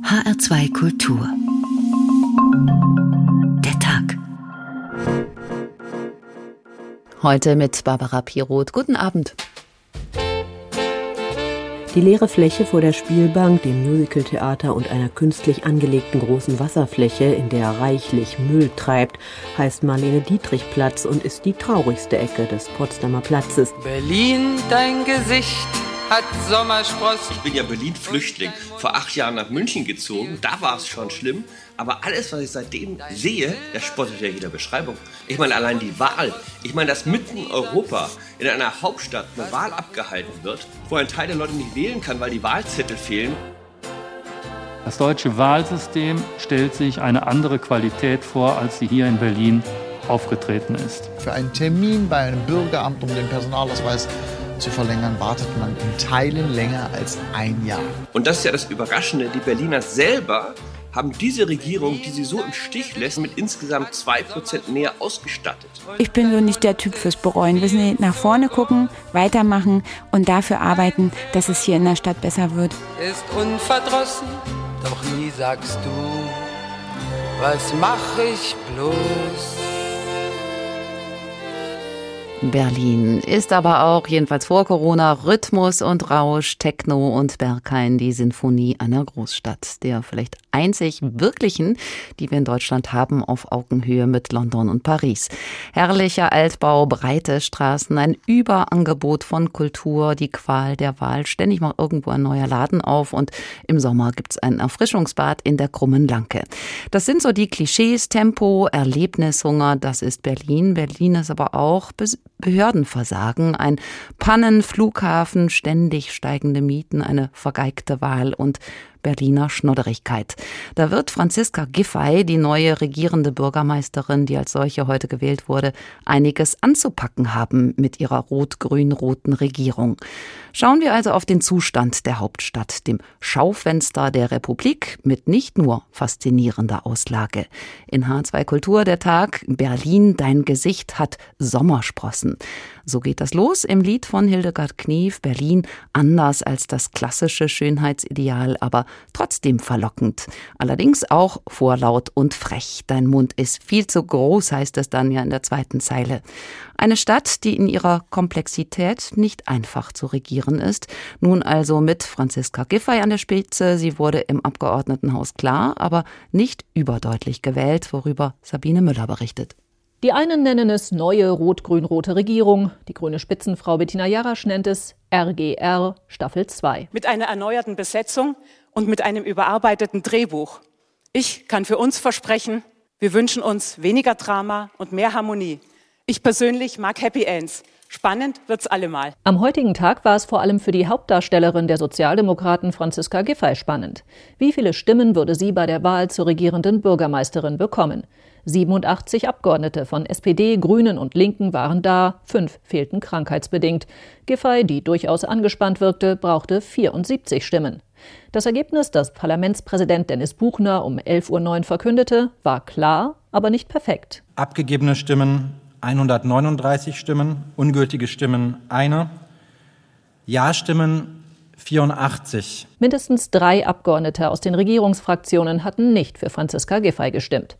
HR2 Kultur. Der Tag. Heute mit Barbara Piroth. Guten Abend. Die leere Fläche vor der Spielbank, dem Musicaltheater und einer künstlich angelegten großen Wasserfläche, in der reichlich Müll treibt, heißt Marlene Dietrich Platz und ist die traurigste Ecke des Potsdamer Platzes. Berlin, dein Gesicht hat Sommersprossen. Ich bin ja Berlin-Flüchtling, vor acht Jahren nach München gezogen. Da war es schon schlimm. Aber alles, was ich seitdem sehe, das spottet ja jeder Beschreibung. Ich meine, allein die Wahl. Ich meine, dass mitten in Europa, in einer Hauptstadt, eine Wahl abgehalten wird, wo ein Teil der Leute nicht wählen kann, weil die Wahlzettel fehlen. Das deutsche Wahlsystem stellt sich eine andere Qualität vor, als sie hier in Berlin aufgetreten ist. Für einen Termin bei einem Bürgeramt, um den Personalausweis zu verlängern, wartet man in Teilen länger als ein Jahr. Und das ist ja das Überraschende, die Berliner selber haben diese Regierung, die sie so im Stich lässt, mit insgesamt 2% mehr ausgestattet. Ich bin so nicht der Typ fürs Bereuen. Wir müssen nach vorne gucken, weitermachen und dafür arbeiten, dass es hier in der Stadt besser wird. Ist unverdrossen, doch nie sagst du, was mach ich bloß? Berlin ist aber auch, jedenfalls vor Corona, Rhythmus und Rausch, Techno und Berghain, die Sinfonie einer Großstadt, der vielleicht einzig wirklichen, die wir in Deutschland haben, auf Augenhöhe mit London und Paris. Herrlicher Altbau, breite Straßen, ein Überangebot von Kultur, die Qual der Wahl, ständig mal irgendwo ein neuer Laden auf und im Sommer gibt's ein Erfrischungsbad in der krummen Lanke. Das sind so die Klischees, Tempo, Erlebnishunger, das ist Berlin. Berlin ist aber auch Behördenversagen, ein Pannenflughafen, ständig steigende Mieten, eine vergeigte Wahl und Berliner Schnodderigkeit. Da wird Franziska Giffey, die neue regierende Bürgermeisterin, die als solche heute gewählt wurde, einiges anzupacken haben mit ihrer rot-grün-roten Regierung. Schauen wir also auf den Zustand der Hauptstadt, dem Schaufenster der Republik mit nicht nur faszinierender Auslage. In H2 Kultur der Tag Berlin, dein Gesicht hat Sommersprossen. So geht das los im Lied von Hildegard Knief, Berlin, anders als das klassische Schönheitsideal, aber trotzdem verlockend. Allerdings auch vorlaut und frech. Dein Mund ist viel zu groß, heißt es dann ja in der zweiten Zeile. Eine Stadt, die in ihrer Komplexität nicht einfach zu regieren ist. Nun also mit Franziska Giffey an der Spitze. Sie wurde im Abgeordnetenhaus klar, aber nicht überdeutlich gewählt, worüber Sabine Müller berichtet. Die einen nennen es neue rot-grün-rote Regierung. Die grüne Spitzenfrau Bettina Jarasch nennt es RGR Staffel 2. Mit einer erneuerten Besetzung und mit einem überarbeiteten Drehbuch. Ich kann für uns versprechen, wir wünschen uns weniger Drama und mehr Harmonie. Ich persönlich mag Happy Ends. Spannend wird's allemal. Am heutigen Tag war es vor allem für die Hauptdarstellerin der Sozialdemokraten Franziska Giffey spannend. Wie viele Stimmen würde sie bei der Wahl zur regierenden Bürgermeisterin bekommen? 87 Abgeordnete von SPD, Grünen und Linken waren da, fünf fehlten krankheitsbedingt. Giffey, die durchaus angespannt wirkte, brauchte 74 Stimmen. Das Ergebnis, das Parlamentspräsident Dennis Buchner um 11.09 Uhr verkündete, war klar, aber nicht perfekt. Abgegebene Stimmen 139 Stimmen, ungültige Stimmen eine, Ja-Stimmen 84. Mindestens drei Abgeordnete aus den Regierungsfraktionen hatten nicht für Franziska Giffey gestimmt.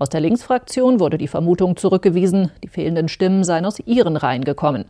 Aus der Linksfraktion wurde die Vermutung zurückgewiesen, die fehlenden Stimmen seien aus ihren Reihen gekommen.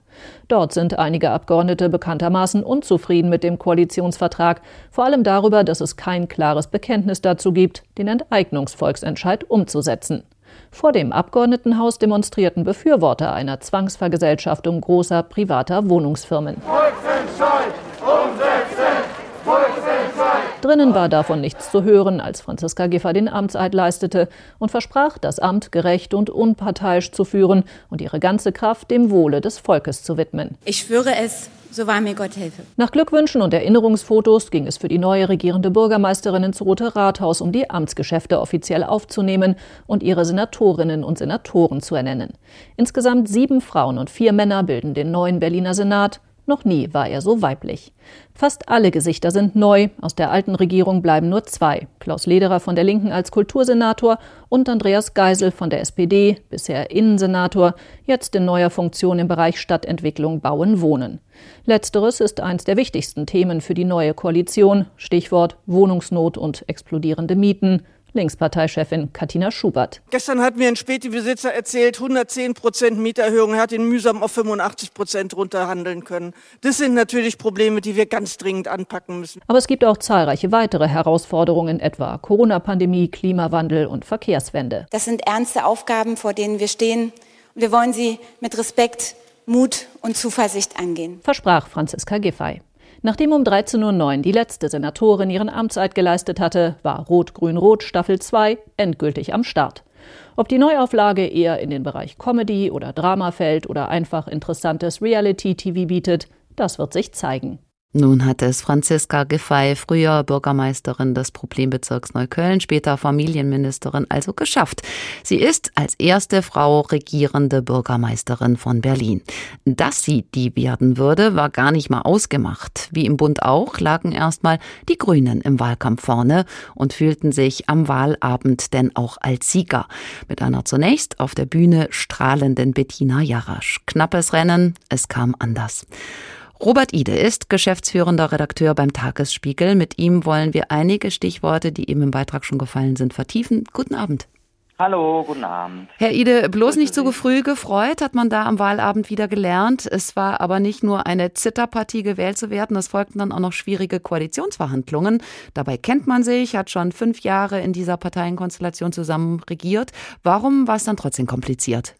Dort sind einige Abgeordnete bekanntermaßen unzufrieden mit dem Koalitionsvertrag, vor allem darüber, dass es kein klares Bekenntnis dazu gibt, den Enteignungsvolksentscheid umzusetzen. Vor dem Abgeordnetenhaus demonstrierten Befürworter einer Zwangsvergesellschaftung großer privater Wohnungsfirmen. Volksentscheid umsetzen! Volksentscheid! Drinnen war davon nichts zu hören, als Franziska Giffer den Amtseid leistete und versprach, das Amt gerecht und unparteiisch zu führen und ihre ganze Kraft dem Wohle des Volkes zu widmen. Ich schwöre es so wahr mir Gott helfe. Nach Glückwünschen und Erinnerungsfotos ging es für die neue regierende Bürgermeisterin ins Rote Rathaus, um die Amtsgeschäfte offiziell aufzunehmen und ihre Senatorinnen und Senatoren zu ernennen. Insgesamt sieben Frauen und vier Männer bilden den neuen Berliner Senat. Noch nie war er so weiblich. Fast alle Gesichter sind neu. Aus der alten Regierung bleiben nur zwei. Klaus Lederer von der Linken als Kultursenator und Andreas Geisel von der SPD, bisher Innensenator, jetzt in neuer Funktion im Bereich Stadtentwicklung, Bauen, Wohnen. Letzteres ist eines der wichtigsten Themen für die neue Koalition. Stichwort Wohnungsnot und explodierende Mieten. Linksparteichefin Katina Schubert. Gestern hat mir ein Späti-Besitzer erzählt, 110 Prozent Mieterhöhung. Er hat ihn mühsam auf 85 Prozent runterhandeln können. Das sind natürlich Probleme, die wir ganz dringend anpacken müssen. Aber es gibt auch zahlreiche weitere Herausforderungen, etwa Corona-Pandemie, Klimawandel und Verkehrswende. Das sind ernste Aufgaben, vor denen wir stehen. Und wir wollen sie mit Respekt, Mut und Zuversicht angehen. Versprach Franziska Giffey. Nachdem um 13.09 Uhr die letzte Senatorin ihren Amtseid geleistet hatte, war Rot-Grün-Rot Staffel 2 endgültig am Start. Ob die Neuauflage eher in den Bereich Comedy oder Drama fällt oder einfach interessantes Reality-TV bietet, das wird sich zeigen. Nun hat es Franziska Giffey, früher Bürgermeisterin des Problembezirks Neukölln, später Familienministerin, also geschafft. Sie ist als erste Frau regierende Bürgermeisterin von Berlin. Dass sie die werden würde, war gar nicht mal ausgemacht. Wie im Bund auch, lagen erstmal die Grünen im Wahlkampf vorne und fühlten sich am Wahlabend denn auch als Sieger. Mit einer zunächst auf der Bühne strahlenden Bettina Jarasch. Knappes Rennen, es kam anders. Robert Ide ist geschäftsführender Redakteur beim Tagesspiegel. Mit ihm wollen wir einige Stichworte, die eben im Beitrag schon gefallen sind, vertiefen. Guten Abend. Hallo, guten Abend. Herr Ide, bloß nicht zu so früh gefreut, hat man da am Wahlabend wieder gelernt. Es war aber nicht nur eine Zitterpartie gewählt zu werden, es folgten dann auch noch schwierige Koalitionsverhandlungen. Dabei kennt man sich, hat schon fünf Jahre in dieser Parteienkonstellation zusammen regiert. Warum war es dann trotzdem kompliziert?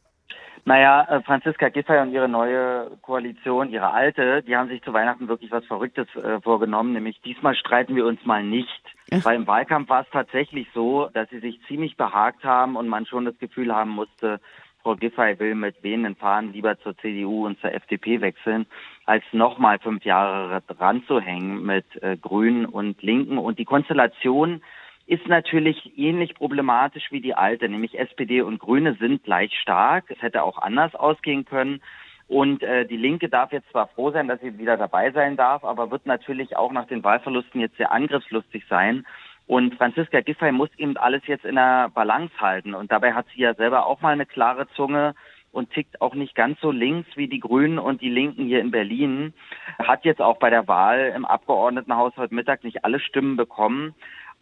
Naja, äh, Franziska Giffey und ihre neue Koalition, ihre alte, die haben sich zu Weihnachten wirklich was Verrücktes äh, vorgenommen, nämlich diesmal streiten wir uns mal nicht. Ach. Weil im Wahlkampf war es tatsächlich so, dass sie sich ziemlich behagt haben und man schon das Gefühl haben musste, Frau Giffey will mit wehenden Fahnen lieber zur CDU und zur FDP wechseln, als nochmal fünf Jahre dran zu hängen mit äh, Grünen und Linken. Und die Konstellation ist natürlich ähnlich problematisch wie die alte, nämlich SPD und Grüne sind gleich stark. Es hätte auch anders ausgehen können. Und äh, die Linke darf jetzt zwar froh sein, dass sie wieder dabei sein darf, aber wird natürlich auch nach den Wahlverlusten jetzt sehr angriffslustig sein. Und Franziska Giffey muss eben alles jetzt in der Balance halten. Und dabei hat sie ja selber auch mal eine klare Zunge und tickt auch nicht ganz so links wie die Grünen und die Linken hier in Berlin. Hat jetzt auch bei der Wahl im Abgeordnetenhaus heute Mittag nicht alle Stimmen bekommen.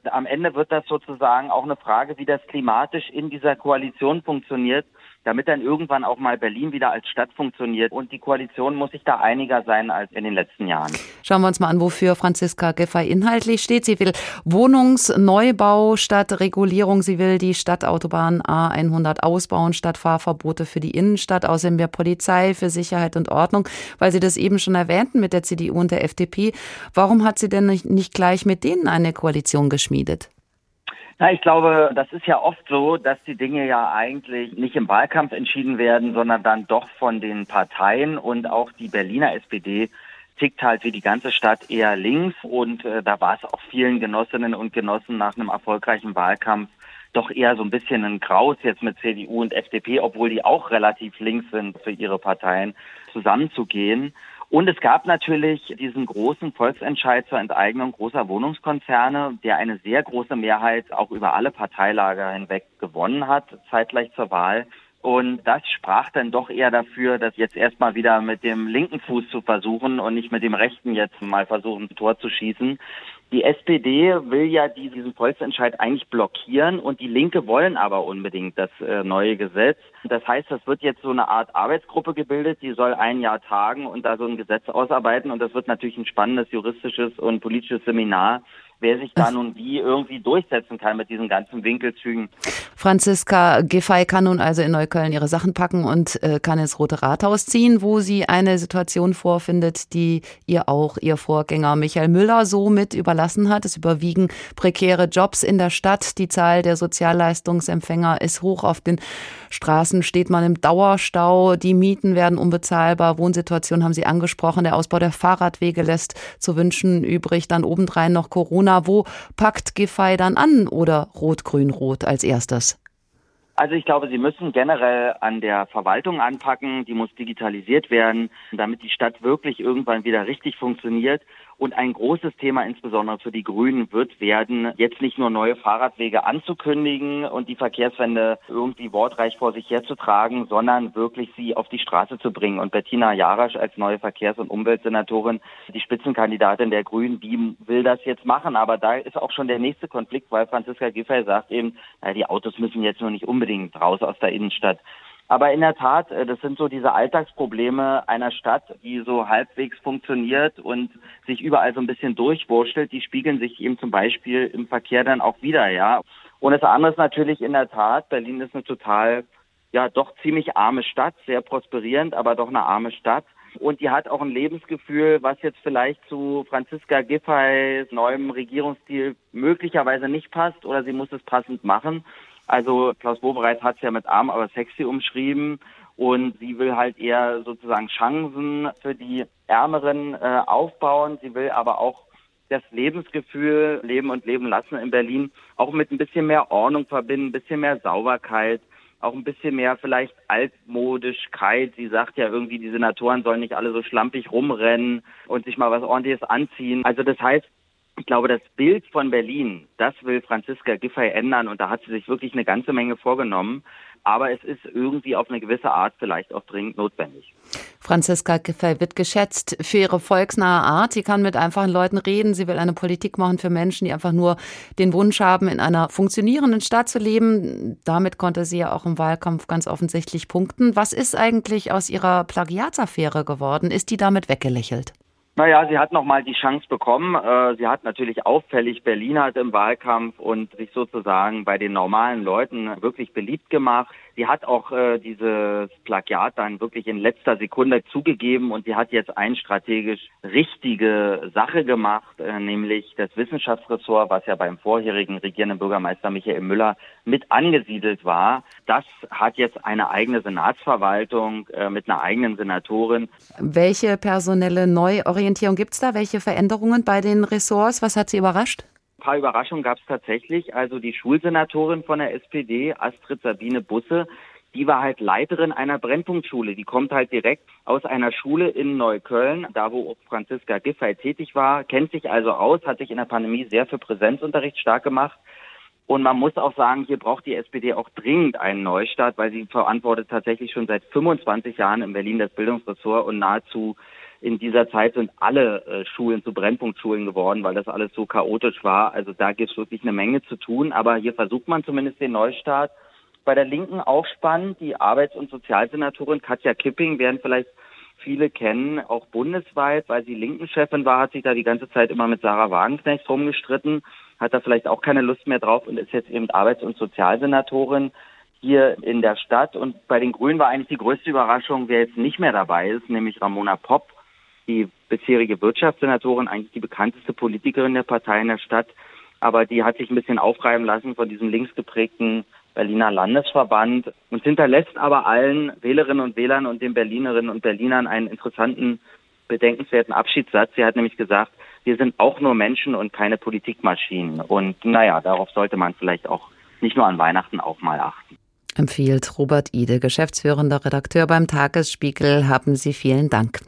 Am Ende wird das sozusagen auch eine Frage, wie das klimatisch in dieser Koalition funktioniert damit dann irgendwann auch mal Berlin wieder als Stadt funktioniert. Und die Koalition muss sich da einiger sein als in den letzten Jahren. Schauen wir uns mal an, wofür Franziska Giffey inhaltlich steht. Sie will Wohnungsneubau statt Regulierung. Sie will die Stadtautobahn A100 ausbauen statt Fahrverbote für die Innenstadt. Außerdem mehr Polizei für Sicherheit und Ordnung, weil Sie das eben schon erwähnten mit der CDU und der FDP. Warum hat sie denn nicht gleich mit denen eine Koalition geschmiedet? Na, ich glaube, das ist ja oft so, dass die Dinge ja eigentlich nicht im Wahlkampf entschieden werden, sondern dann doch von den Parteien und auch die Berliner SPD tickt halt wie die ganze Stadt eher links und äh, da war es auch vielen Genossinnen und Genossen nach einem erfolgreichen Wahlkampf doch eher so ein bisschen ein Graus jetzt mit CDU und FDP, obwohl die auch relativ links sind für ihre Parteien, zusammenzugehen. Und es gab natürlich diesen großen Volksentscheid zur Enteignung großer Wohnungskonzerne, der eine sehr große Mehrheit auch über alle Parteilager hinweg gewonnen hat, zeitgleich zur Wahl. Und das sprach dann doch eher dafür, das jetzt erstmal wieder mit dem linken Fuß zu versuchen und nicht mit dem rechten jetzt mal versuchen, ein Tor zu schießen. Die SPD will ja diesen Volksentscheid eigentlich blockieren und die Linke wollen aber unbedingt das äh, neue Gesetz. Das heißt, das wird jetzt so eine Art Arbeitsgruppe gebildet, die soll ein Jahr tagen und da so ein Gesetz ausarbeiten und das wird natürlich ein spannendes juristisches und politisches Seminar wer sich da nun wie irgendwie durchsetzen kann mit diesen ganzen Winkelzügen. Franziska Giffey kann nun also in Neukölln ihre Sachen packen und äh, kann ins Rote Rathaus ziehen, wo sie eine Situation vorfindet, die ihr auch ihr Vorgänger Michael Müller so mit überlassen hat. Es überwiegen prekäre Jobs in der Stadt. Die Zahl der Sozialleistungsempfänger ist hoch. Auf den Straßen steht man im Dauerstau. Die Mieten werden unbezahlbar. Wohnsituation haben Sie angesprochen. Der Ausbau der Fahrradwege lässt zu wünschen übrig. Dann obendrein noch Corona Wo packt Giffey dann an oder Rot-Grün-Rot als erstes? Also ich glaube, Sie müssen generell an der Verwaltung anpacken, die muss digitalisiert werden, damit die Stadt wirklich irgendwann wieder richtig funktioniert. Und ein großes Thema insbesondere für die Grünen wird werden, jetzt nicht nur neue Fahrradwege anzukündigen und die Verkehrswende irgendwie wortreich vor sich herzutragen, sondern wirklich sie auf die Straße zu bringen. Und Bettina Jarasch als neue Verkehrs- und Umweltsenatorin, die Spitzenkandidatin der Grünen, die will das jetzt machen. Aber da ist auch schon der nächste Konflikt, weil Franziska Giffey sagt eben, na, die Autos müssen jetzt nur nicht unbedingt raus aus der Innenstadt. Aber in der Tat, äh, das sind so diese Alltagsprobleme einer Stadt, die so halbwegs funktioniert und sich überall so ein bisschen durchwurschtelt. Die spiegeln sich eben zum Beispiel im Verkehr dann auch wieder, ja. Und das andere ist natürlich in der Tat, Berlin ist eine total, ja, doch ziemlich arme Stadt, sehr prosperierend, aber doch eine arme Stadt. Und die hat auch ein Lebensgefühl, was jetzt vielleicht zu Franziska Giffey's neuem Regierungsstil möglicherweise nicht passt oder sie muss es passend machen. Also Klaus Wobereit hat es ja mit arm, aber sexy umschrieben und sie will halt eher sozusagen Chancen für die Ärmeren äh, aufbauen. Sie will aber auch das Lebensgefühl leben und leben lassen in Berlin auch mit ein bisschen mehr Ordnung verbinden, ein bisschen mehr Sauberkeit, auch ein bisschen mehr vielleicht Altmodischkeit. Sie sagt ja irgendwie, die Senatoren sollen nicht alle so schlampig rumrennen und sich mal was ordentliches anziehen. Also das heißt, ich glaube, das Bild von Berlin, das will Franziska Giffey ändern und da hat sie sich wirklich eine ganze Menge vorgenommen. Aber es ist irgendwie auf eine gewisse Art vielleicht auch dringend notwendig. Franziska Giffey wird geschätzt für ihre volksnahe Art. Sie kann mit einfachen Leuten reden. Sie will eine Politik machen für Menschen, die einfach nur den Wunsch haben, in einer funktionierenden Stadt zu leben. Damit konnte sie ja auch im Wahlkampf ganz offensichtlich punkten. Was ist eigentlich aus ihrer Plagiatsaffäre geworden? Ist die damit weggelächelt? Naja, sie hat nochmal die Chance bekommen. Äh, sie hat natürlich auffällig Berlin halt im Wahlkampf und sich sozusagen bei den normalen Leuten wirklich beliebt gemacht. Sie hat auch äh, dieses Plagiat dann wirklich in letzter Sekunde zugegeben und sie hat jetzt ein strategisch richtige Sache gemacht, äh, nämlich das Wissenschaftsressort, was ja beim vorherigen regierenden Bürgermeister Michael Müller mit angesiedelt war. Das hat jetzt eine eigene Senatsverwaltung äh, mit einer eigenen Senatorin. Welche personelle Neuorientierung gibt es da? Welche Veränderungen bei den Ressorts? Was hat Sie überrascht? Ein paar Überraschungen gab es tatsächlich. Also die Schulsenatorin von der SPD, Astrid Sabine Busse, die war halt Leiterin einer Brennpunktschule. Die kommt halt direkt aus einer Schule in Neukölln, da wo Franziska Giffey tätig war, kennt sich also aus, hat sich in der Pandemie sehr für Präsenzunterricht stark gemacht. Und man muss auch sagen, hier braucht die SPD auch dringend einen Neustart, weil sie verantwortet tatsächlich schon seit 25 Jahren in Berlin das Bildungsressort und nahezu in dieser Zeit sind alle äh, Schulen zu Brennpunktschulen geworden, weil das alles so chaotisch war. Also da gibt es wirklich eine Menge zu tun. Aber hier versucht man zumindest den Neustart. Bei der Linken auch spannend. Die Arbeits- und Sozialsenatorin Katja Kipping werden vielleicht viele kennen, auch bundesweit, weil sie Linken-Chefin war, hat sich da die ganze Zeit immer mit Sarah Wagenknecht rumgestritten, hat da vielleicht auch keine Lust mehr drauf und ist jetzt eben Arbeits- und Sozialsenatorin hier in der Stadt. Und bei den Grünen war eigentlich die größte Überraschung, wer jetzt nicht mehr dabei ist, nämlich Ramona Popp, die bisherige Wirtschaftssenatorin, eigentlich die bekannteste Politikerin der Partei in der Stadt. Aber die hat sich ein bisschen aufreiben lassen von diesem linksgeprägten Berliner Landesverband und hinterlässt aber allen Wählerinnen und Wählern und den Berlinerinnen und Berlinern einen interessanten, bedenkenswerten Abschiedssatz. Sie hat nämlich gesagt, wir sind auch nur Menschen und keine Politikmaschinen. Und naja, darauf sollte man vielleicht auch nicht nur an Weihnachten auch mal achten. Empfiehlt Robert Ide, geschäftsführender Redakteur beim Tagesspiegel. Haben Sie vielen Dank.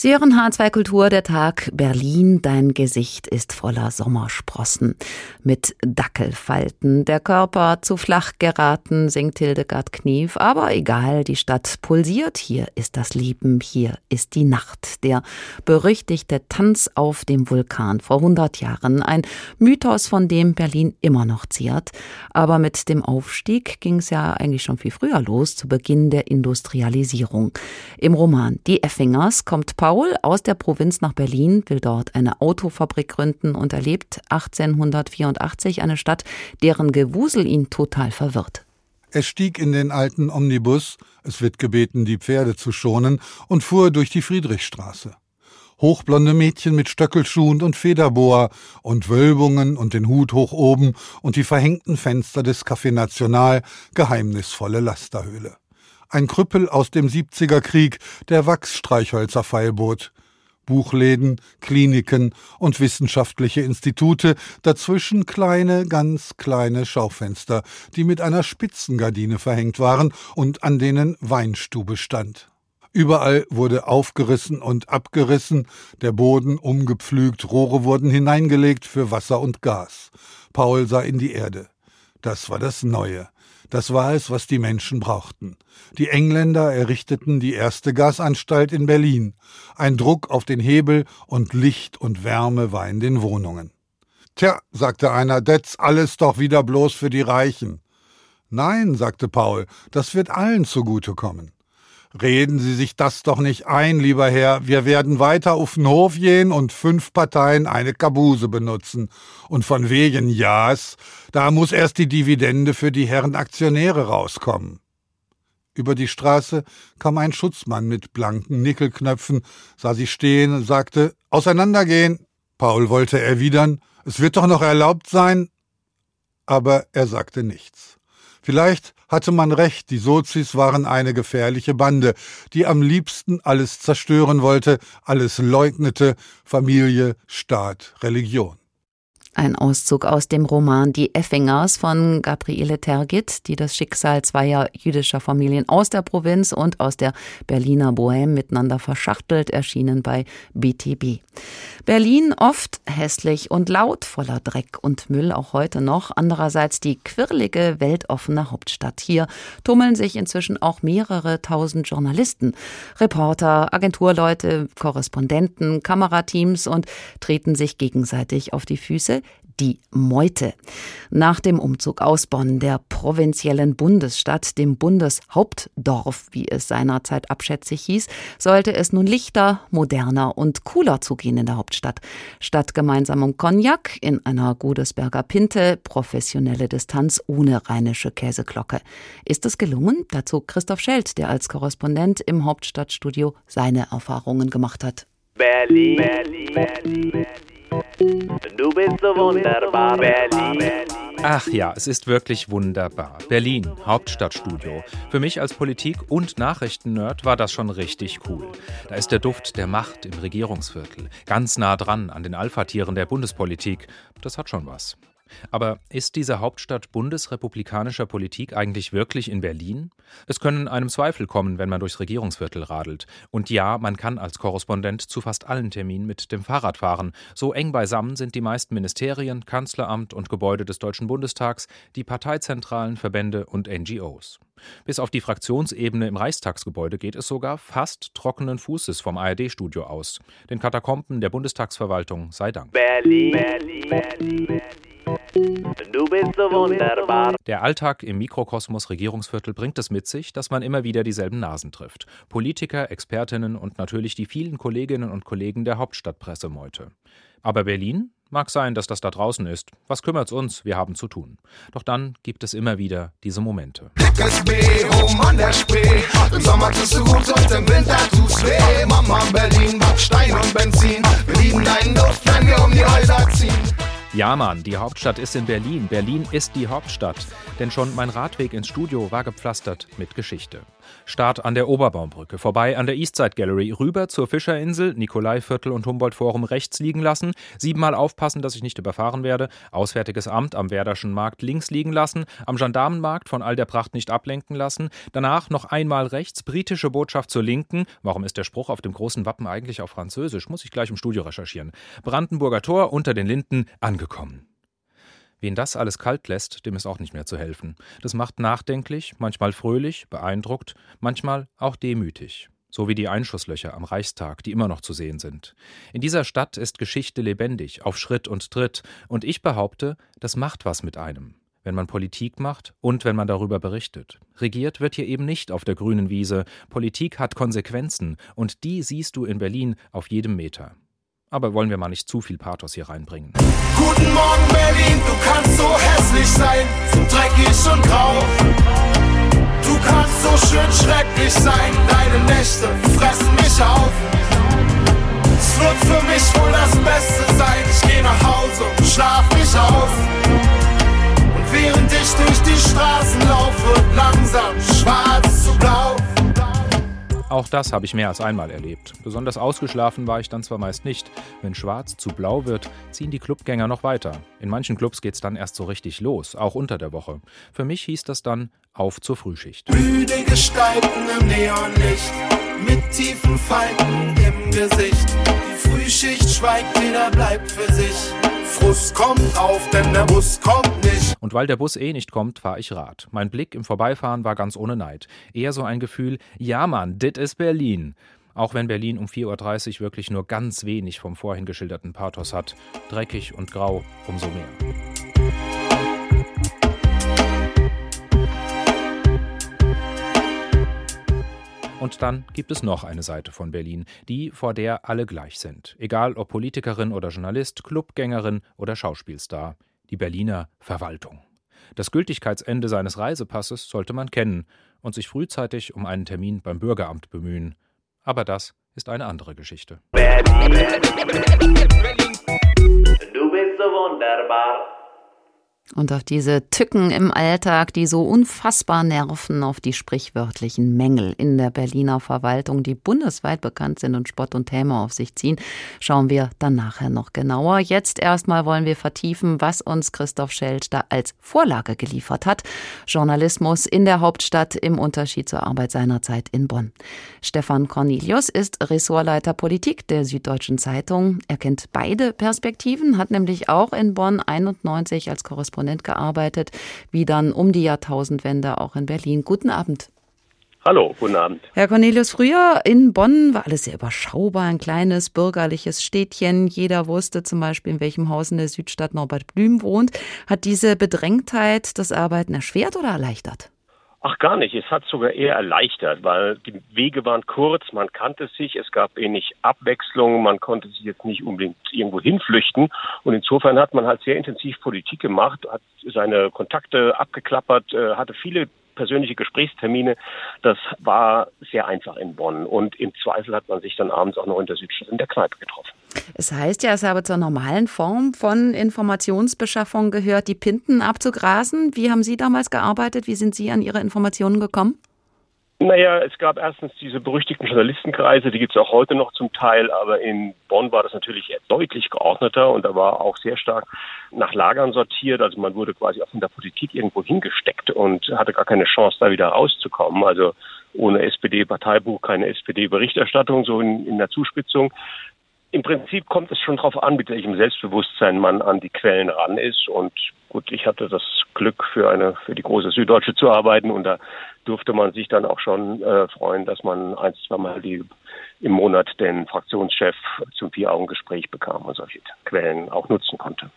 Sie hören H2 Kultur, der Tag Berlin, dein Gesicht ist voller Sommersprossen. Mit Dackelfalten, der Körper zu flach geraten, singt Hildegard Knief. Aber egal, die Stadt pulsiert, hier ist das Leben, hier ist die Nacht. Der berüchtigte Tanz auf dem Vulkan vor 100 Jahren, ein Mythos, von dem Berlin immer noch ziert. Aber mit dem Aufstieg ging es ja eigentlich schon viel früher los, zu Beginn der Industrialisierung. Im Roman Die Effingers kommt Paul Paul aus der Provinz nach Berlin, will dort eine Autofabrik gründen und erlebt 1884 eine Stadt, deren Gewusel ihn total verwirrt. Er stieg in den alten Omnibus, es wird gebeten, die Pferde zu schonen, und fuhr durch die Friedrichstraße. Hochblonde Mädchen mit Stöckelschuhen und Federboa und Wölbungen und den Hut hoch oben und die verhängten Fenster des Café National, geheimnisvolle Lasterhöhle ein Krüppel aus dem 70er Krieg, der Wachsstreichhölzer feilbot. Buchläden, Kliniken und wissenschaftliche Institute, dazwischen kleine, ganz kleine Schaufenster, die mit einer Spitzengardine verhängt waren und an denen Weinstube stand. Überall wurde aufgerissen und abgerissen, der Boden umgepflügt, Rohre wurden hineingelegt für Wasser und Gas. Paul sah in die Erde. Das war das Neue. Das war es, was die Menschen brauchten. Die Engländer errichteten die erste Gasanstalt in Berlin. Ein Druck auf den Hebel und Licht und Wärme war in den Wohnungen. Tja, sagte einer, das alles doch wieder bloß für die Reichen. Nein, sagte Paul, das wird allen zugutekommen. Reden Sie sich das doch nicht ein, lieber Herr. Wir werden weiter auf den Hof gehen und fünf Parteien eine Kabuse benutzen. Und von wegen Ja's, da muss erst die Dividende für die Herren Aktionäre rauskommen. Über die Straße kam ein Schutzmann mit blanken Nickelknöpfen, sah sie stehen und sagte, auseinandergehen. Paul wollte erwidern, es wird doch noch erlaubt sein. Aber er sagte nichts. Vielleicht hatte man recht, die Sozis waren eine gefährliche Bande, die am liebsten alles zerstören wollte, alles leugnete, Familie, Staat, Religion. Ein Auszug aus dem Roman Die Effingers von Gabriele Tergit, die das Schicksal zweier jüdischer Familien aus der Provinz und aus der Berliner Bohème miteinander verschachtelt, erschienen bei BTB. Berlin oft hässlich und laut, voller Dreck und Müll, auch heute noch. Andererseits die quirlige, weltoffene Hauptstadt. Hier tummeln sich inzwischen auch mehrere tausend Journalisten, Reporter, Agenturleute, Korrespondenten, Kamerateams und treten sich gegenseitig auf die Füße die Meute. Nach dem Umzug aus Bonn, der provinziellen Bundesstadt, dem Bundeshauptdorf, wie es seinerzeit abschätzig hieß, sollte es nun lichter, moderner und cooler zugehen in der Hauptstadt. Statt gemeinsamem Cognac in einer Godesberger Pinte, professionelle Distanz ohne rheinische Käseglocke. Ist es gelungen? Dazu Christoph Schelt, der als Korrespondent im Hauptstadtstudio seine Erfahrungen gemacht hat. Berlin. Berlin. Berlin. Du bist so wunderbar, Berlin. Ach ja, es ist wirklich wunderbar. Berlin, Hauptstadtstudio. Für mich als Politik- und Nachrichtennerd war das schon richtig cool. Da ist der Duft der Macht im Regierungsviertel, ganz nah dran an den Alpha-Tieren der Bundespolitik. Das hat schon was. Aber ist diese Hauptstadt bundesrepublikanischer Politik eigentlich wirklich in Berlin? Es können einem Zweifel kommen, wenn man durchs Regierungsviertel radelt. Und ja, man kann als Korrespondent zu fast allen Terminen mit dem Fahrrad fahren. So eng beisammen sind die meisten Ministerien, Kanzleramt und Gebäude des Deutschen Bundestags, die Parteizentralen, Verbände und NGOs. Bis auf die Fraktionsebene im Reichstagsgebäude geht es sogar fast trockenen Fußes vom ARD-Studio aus. Den Katakomben der Bundestagsverwaltung sei Dank. Berlin, Berlin, Berlin, Berlin. Du bist so wunderbar. Der Alltag im Mikrokosmos Regierungsviertel bringt es mit sich, dass man immer wieder dieselben Nasen trifft. Politiker, Expertinnen und natürlich die vielen Kolleginnen und Kollegen der Hauptstadtpressemeute. Aber Berlin? Mag sein, dass das da draußen ist. Was kümmert's uns? Wir haben zu tun. Doch dann gibt es immer wieder diese Momente. Dickes B, oben an der Spree. Im Sommer tust du gut und im Winter tut's weh. Mama Berlin, Stein und Benzin. Wir lieben deinen Duft, wenn wir um die Häuser ziehen. Ja, Mann, die Hauptstadt ist in Berlin. Berlin ist die Hauptstadt. Denn schon mein Radweg ins Studio war gepflastert mit Geschichte. Start an der Oberbaumbrücke, vorbei an der Eastside Gallery, rüber zur Fischerinsel, Nikolaiviertel und Humboldt-Forum rechts liegen lassen, siebenmal aufpassen, dass ich nicht überfahren werde, Auswärtiges Amt am Werderschen Markt links liegen lassen, am Gendarmenmarkt von all der Pracht nicht ablenken lassen, danach noch einmal rechts, britische Botschaft zur Linken, warum ist der Spruch auf dem großen Wappen eigentlich auf Französisch, muss ich gleich im Studio recherchieren, Brandenburger Tor unter den Linden, angekommen. Wen das alles kalt lässt, dem ist auch nicht mehr zu helfen. Das macht nachdenklich, manchmal fröhlich, beeindruckt, manchmal auch demütig. So wie die Einschusslöcher am Reichstag, die immer noch zu sehen sind. In dieser Stadt ist Geschichte lebendig, auf Schritt und Tritt, und ich behaupte, das macht was mit einem, wenn man Politik macht und wenn man darüber berichtet. Regiert wird hier eben nicht auf der grünen Wiese, Politik hat Konsequenzen, und die siehst du in Berlin auf jedem Meter. Aber wollen wir mal nicht zu viel Pathos hier reinbringen. Guten Morgen, Berlin, du kannst so hässlich sein, so dreckig und grau. Du kannst so schön schrecklich sein, deine Nächte fressen mich auf. Es wird für mich wohl das Beste sein, ich geh nach Hause und schlaf mich auf. Und während ich durch die Straßen laufe, langsam schwarz zu blau. Auch das habe ich mehr als einmal erlebt. Besonders ausgeschlafen war ich dann zwar meist nicht. Wenn schwarz zu blau wird, ziehen die Clubgänger noch weiter. In manchen Clubs geht's dann erst so richtig los, auch unter der Woche. Für mich hieß das dann auf zur Frühschicht. Müde Gestalten im Neonlicht, mit tiefen Falten im Gesicht. Frühschicht schweigt, jeder bleibt für sich. Frust kommt auf, denn der Bus kommt nicht. Und weil der Bus eh nicht kommt, fahre ich Rad. Mein Blick im Vorbeifahren war ganz ohne Neid. Eher so ein Gefühl, ja Mann, dit ist Berlin. Auch wenn Berlin um 4.30 Uhr wirklich nur ganz wenig vom vorhin geschilderten Pathos hat. Dreckig und grau, umso mehr. Und dann gibt es noch eine Seite von Berlin, die, vor der alle gleich sind. Egal ob Politikerin oder Journalist, Clubgängerin oder Schauspielstar. Die Berliner Verwaltung. Das Gültigkeitsende seines Reisepasses sollte man kennen und sich frühzeitig um einen Termin beim Bürgeramt bemühen. Aber das ist eine andere Geschichte. Berlin. Du bist so wunderbar. Und auf diese Tücken im Alltag, die so unfassbar nerven, auf die sprichwörtlichen Mängel in der Berliner Verwaltung, die bundesweit bekannt sind und Spott und Häme auf sich ziehen, schauen wir dann nachher noch genauer. Jetzt erstmal wollen wir vertiefen, was uns Christoph Schelt da als Vorlage geliefert hat. Journalismus in der Hauptstadt im Unterschied zur Arbeit seiner Zeit in Bonn. Stefan Cornelius ist Ressortleiter Politik der Süddeutschen Zeitung. Er kennt beide Perspektiven, hat nämlich auch in Bonn 91 als Korrespondent Korrespondent gearbeitet, wie dann um die Jahrtausendwende auch in Berlin. Guten Abend. Hallo, guten Abend. Herr Cornelius, früher in Bonn war alles sehr überschaubar, ein kleines bürgerliches Städtchen. Jeder wusste zum Beispiel, in welchem Haus in der Südstadt Norbert Blüm wohnt. Hat diese Bedrängtheit das Arbeiten erschwert oder erleichtert? Ach gar nicht, es hat sogar eher erleichtert, weil die Wege waren kurz, man kannte sich, es gab wenig Abwechslung, man konnte sich jetzt nicht unbedingt irgendwo hinflüchten. Und insofern hat man halt sehr intensiv Politik gemacht, hat seine Kontakte abgeklappert, äh, hatte viele persönliche Gesprächstermine. Das war sehr einfach in Bonn. Und im Zweifel hat man sich dann abends auch noch in der Südstadt in der Kneipe getroffen. Es heißt ja, es habe zur normalen Form von Informationsbeschaffung gehört, die Pinten abzugrasen. Wie haben Sie damals gearbeitet? Wie sind Sie an Ihre Informationen gekommen? Naja, es gab erstens diese berüchtigten Journalistenkreise, die gibt es auch heute noch zum Teil, aber in Bonn war das natürlich deutlich geordneter und da war auch sehr stark nach Lagern sortiert. Also man wurde quasi auch in der Politik irgendwo hingesteckt und hatte gar keine Chance, da wieder rauszukommen. Also ohne SPD-Parteibuch keine SPD-Berichterstattung, so in, in der Zuspitzung. Im Prinzip kommt es schon darauf an, mit welchem Selbstbewusstsein man an die Quellen ran ist. Und gut, ich hatte das Glück, für eine für die große Süddeutsche zu arbeiten und da durfte man sich dann auch schon äh, freuen, dass man ein, zweimal die, im Monat den Fraktionschef zum Vier-Augen-Gespräch bekam und solche Quellen auch nutzen konnte.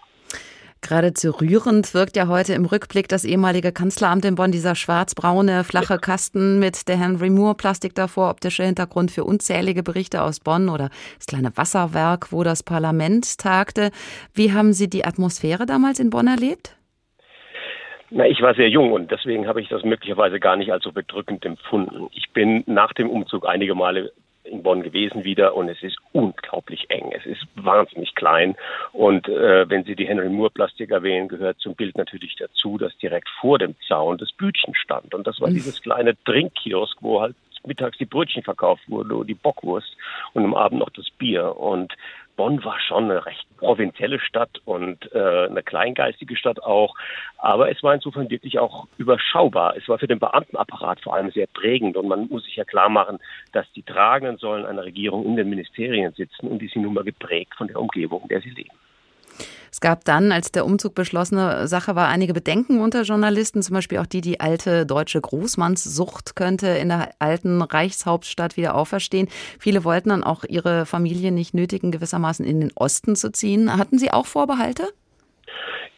Geradezu rührend wirkt ja heute im Rückblick das ehemalige Kanzleramt in Bonn, dieser schwarz-braune, flache Kasten mit der Henry Moore Plastik davor, optischer Hintergrund für unzählige Berichte aus Bonn oder das kleine Wasserwerk, wo das Parlament tagte. Wie haben Sie die Atmosphäre damals in Bonn erlebt? Na, ich war sehr jung und deswegen habe ich das möglicherweise gar nicht als so bedrückend empfunden. Ich bin nach dem Umzug einige Male in Bonn gewesen wieder und es ist unglaublich eng. Es ist wahnsinnig klein. Und äh, wenn Sie die Henry Moore Plastik erwähnen, gehört zum Bild natürlich dazu, dass direkt vor dem Zaun das Bütchen stand. Und das war dieses kleine Trinkkiosk, wo halt mittags die Brötchen verkauft wurden die Bockwurst und am Abend noch das Bier. Und Bonn war schon eine recht provinzielle Stadt und äh, eine kleingeistige Stadt auch. Aber es war insofern wirklich auch überschaubar. Es war für den Beamtenapparat vor allem sehr prägend. Und man muss sich ja klar machen, dass die tragenden Säulen einer Regierung in den Ministerien sitzen und die sind nun mal geprägt von der Umgebung, in der sie leben. Es gab dann, als der Umzug beschlossene Sache war, einige Bedenken unter Journalisten, zum Beispiel auch die, die alte deutsche Großmannssucht könnte in der alten Reichshauptstadt wieder auferstehen. Viele wollten dann auch ihre Familie nicht nötigen, gewissermaßen in den Osten zu ziehen. Hatten Sie auch Vorbehalte?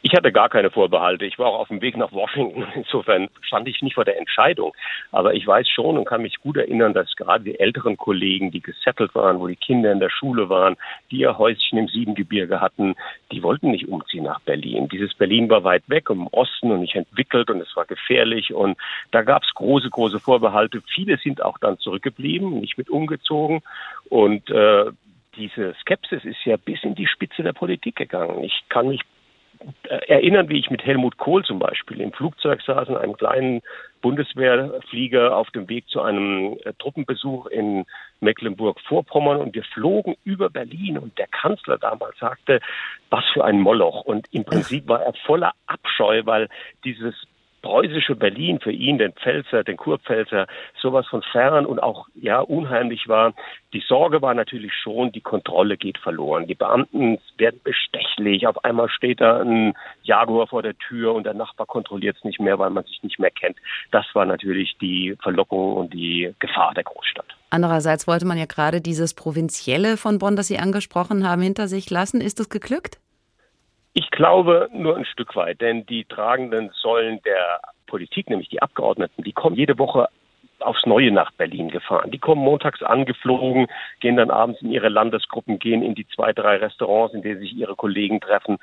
Ich hatte gar keine Vorbehalte. Ich war auch auf dem Weg nach Washington. Insofern stand ich nicht vor der Entscheidung. Aber ich weiß schon und kann mich gut erinnern, dass gerade die älteren Kollegen, die gesettelt waren, wo die Kinder in der Schule waren, die ihr Häuschen im Siebengebirge hatten, die wollten nicht umziehen nach Berlin. Dieses Berlin war weit weg im Osten und nicht entwickelt und es war gefährlich. Und da gab es große, große Vorbehalte. Viele sind auch dann zurückgeblieben, nicht mit umgezogen. Und äh, diese Skepsis ist ja bis in die Spitze der Politik gegangen. Ich kann mich erinnern, wie ich mit Helmut Kohl zum Beispiel im Flugzeug saß, in einem kleinen Bundeswehrflieger auf dem Weg zu einem äh, Truppenbesuch in Mecklenburg-Vorpommern und wir flogen über Berlin und der Kanzler damals sagte, was für ein Moloch. Und im Prinzip war er voller Abscheu, weil dieses preußische Berlin für ihn, den Pfälzer, den Kurpfälzer, sowas von fern und auch ja unheimlich war. Die Sorge war natürlich schon, die Kontrolle geht verloren. Die Beamten werden bestechlich. Auf einmal steht da ein Jaguar vor der Tür und der Nachbar kontrolliert es nicht mehr, weil man sich nicht mehr kennt. Das war natürlich die Verlockung und die Gefahr der Großstadt. Andererseits wollte man ja gerade dieses Provinzielle von Bonn, das Sie angesprochen haben, hinter sich lassen. Ist das geglückt? Ich glaube nur ein Stück weit, denn die tragenden Säulen der Politik, nämlich die Abgeordneten, die kommen jede Woche aufs Neue nach Berlin gefahren. Die kommen montags angeflogen, gehen dann abends in ihre Landesgruppen, gehen in die zwei, drei Restaurants, in denen sich ihre Kollegen treffen,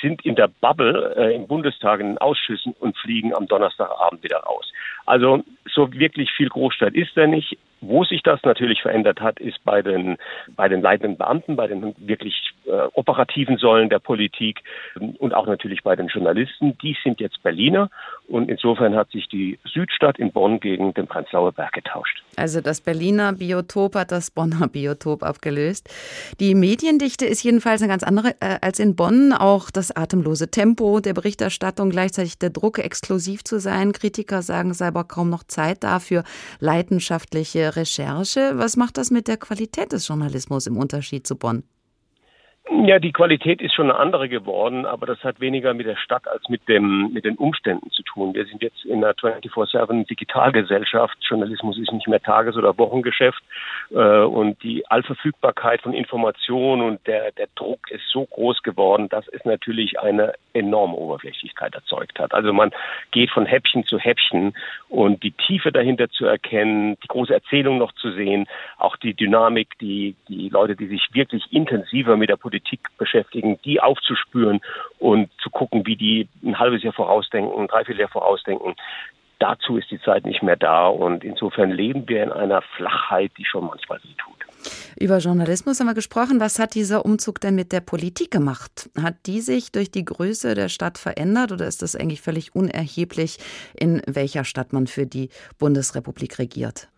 sind in der Bubble äh, im Bundestag in den Ausschüssen und fliegen am Donnerstagabend wieder raus. Also so wirklich viel Großstadt ist er nicht. Wo sich das natürlich verändert hat, ist bei den, bei den leitenden Beamten, bei den wirklich äh, operativen Säulen der Politik und auch natürlich bei den Journalisten. Die sind jetzt Berliner und insofern hat sich die Südstadt in Bonn gegen den Prenzlauer Berg getauscht. Also das Berliner Biotop hat das Bonner Biotop abgelöst. Die Mediendichte ist jedenfalls eine ganz andere äh, als in Bonn. Auch das atemlose Tempo der Berichterstattung, gleichzeitig der Druck, exklusiv zu sein. Kritiker sagen, es sei aber kaum noch Zeit dafür. Leidenschaftliche Recherche. Was macht das mit der Qualität des Journalismus im Unterschied zu Bonn? Ja, die Qualität ist schon eine andere geworden, aber das hat weniger mit der Stadt als mit dem mit den Umständen zu tun. Wir sind jetzt in einer 24/7 Digitalgesellschaft. Journalismus ist nicht mehr Tages- oder Wochengeschäft äh, und die Allverfügbarkeit von Informationen und der der Druck ist so groß geworden, dass es natürlich eine enorme Oberflächlichkeit erzeugt hat. Also man geht von Häppchen zu Häppchen und die Tiefe dahinter zu erkennen, die große Erzählung noch zu sehen, auch die Dynamik, die die Leute, die sich wirklich intensiver mit der Politik Politik beschäftigen, die aufzuspüren und zu gucken, wie die ein halbes Jahr vorausdenken, ein Dreivierteljahr vorausdenken. Dazu ist die Zeit nicht mehr da und insofern leben wir in einer Flachheit, die schon manchmal weh tut. Über Journalismus haben wir gesprochen. Was hat dieser Umzug denn mit der Politik gemacht? Hat die sich durch die Größe der Stadt verändert oder ist das eigentlich völlig unerheblich, in welcher Stadt man für die Bundesrepublik regiert?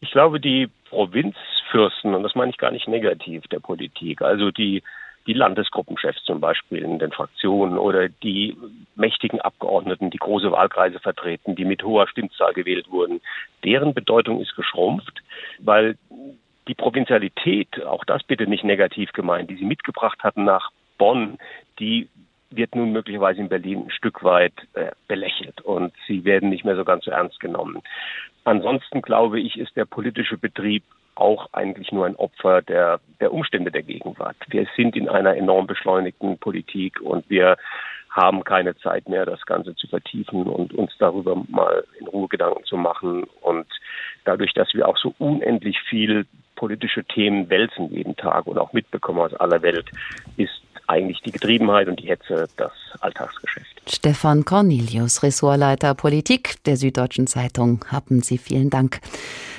Ich glaube, die Provinzfürsten, und das meine ich gar nicht negativ der Politik, also die die Landesgruppenchefs zum Beispiel in den Fraktionen oder die mächtigen Abgeordneten, die große Wahlkreise vertreten, die mit hoher Stimmzahl gewählt wurden, deren Bedeutung ist geschrumpft, weil die Provinzialität, auch das bitte nicht negativ gemeint, die sie mitgebracht hatten nach Bonn, die wird nun möglicherweise in Berlin ein Stück weit äh, belächelt und sie werden nicht mehr so ganz so ernst genommen. Ansonsten glaube ich, ist der politische Betrieb auch eigentlich nur ein Opfer der, der Umstände der Gegenwart. Wir sind in einer enorm beschleunigten Politik und wir haben keine Zeit mehr, das Ganze zu vertiefen und uns darüber mal in Ruhe Gedanken zu machen. Und dadurch, dass wir auch so unendlich viel politische Themen wälzen jeden Tag und auch mitbekommen aus aller Welt, ist eigentlich die Getriebenheit und die Hetze das Alltagsgeschäft. Stefan Cornelius, Ressortleiter Politik der Süddeutschen Zeitung, haben Sie vielen Dank.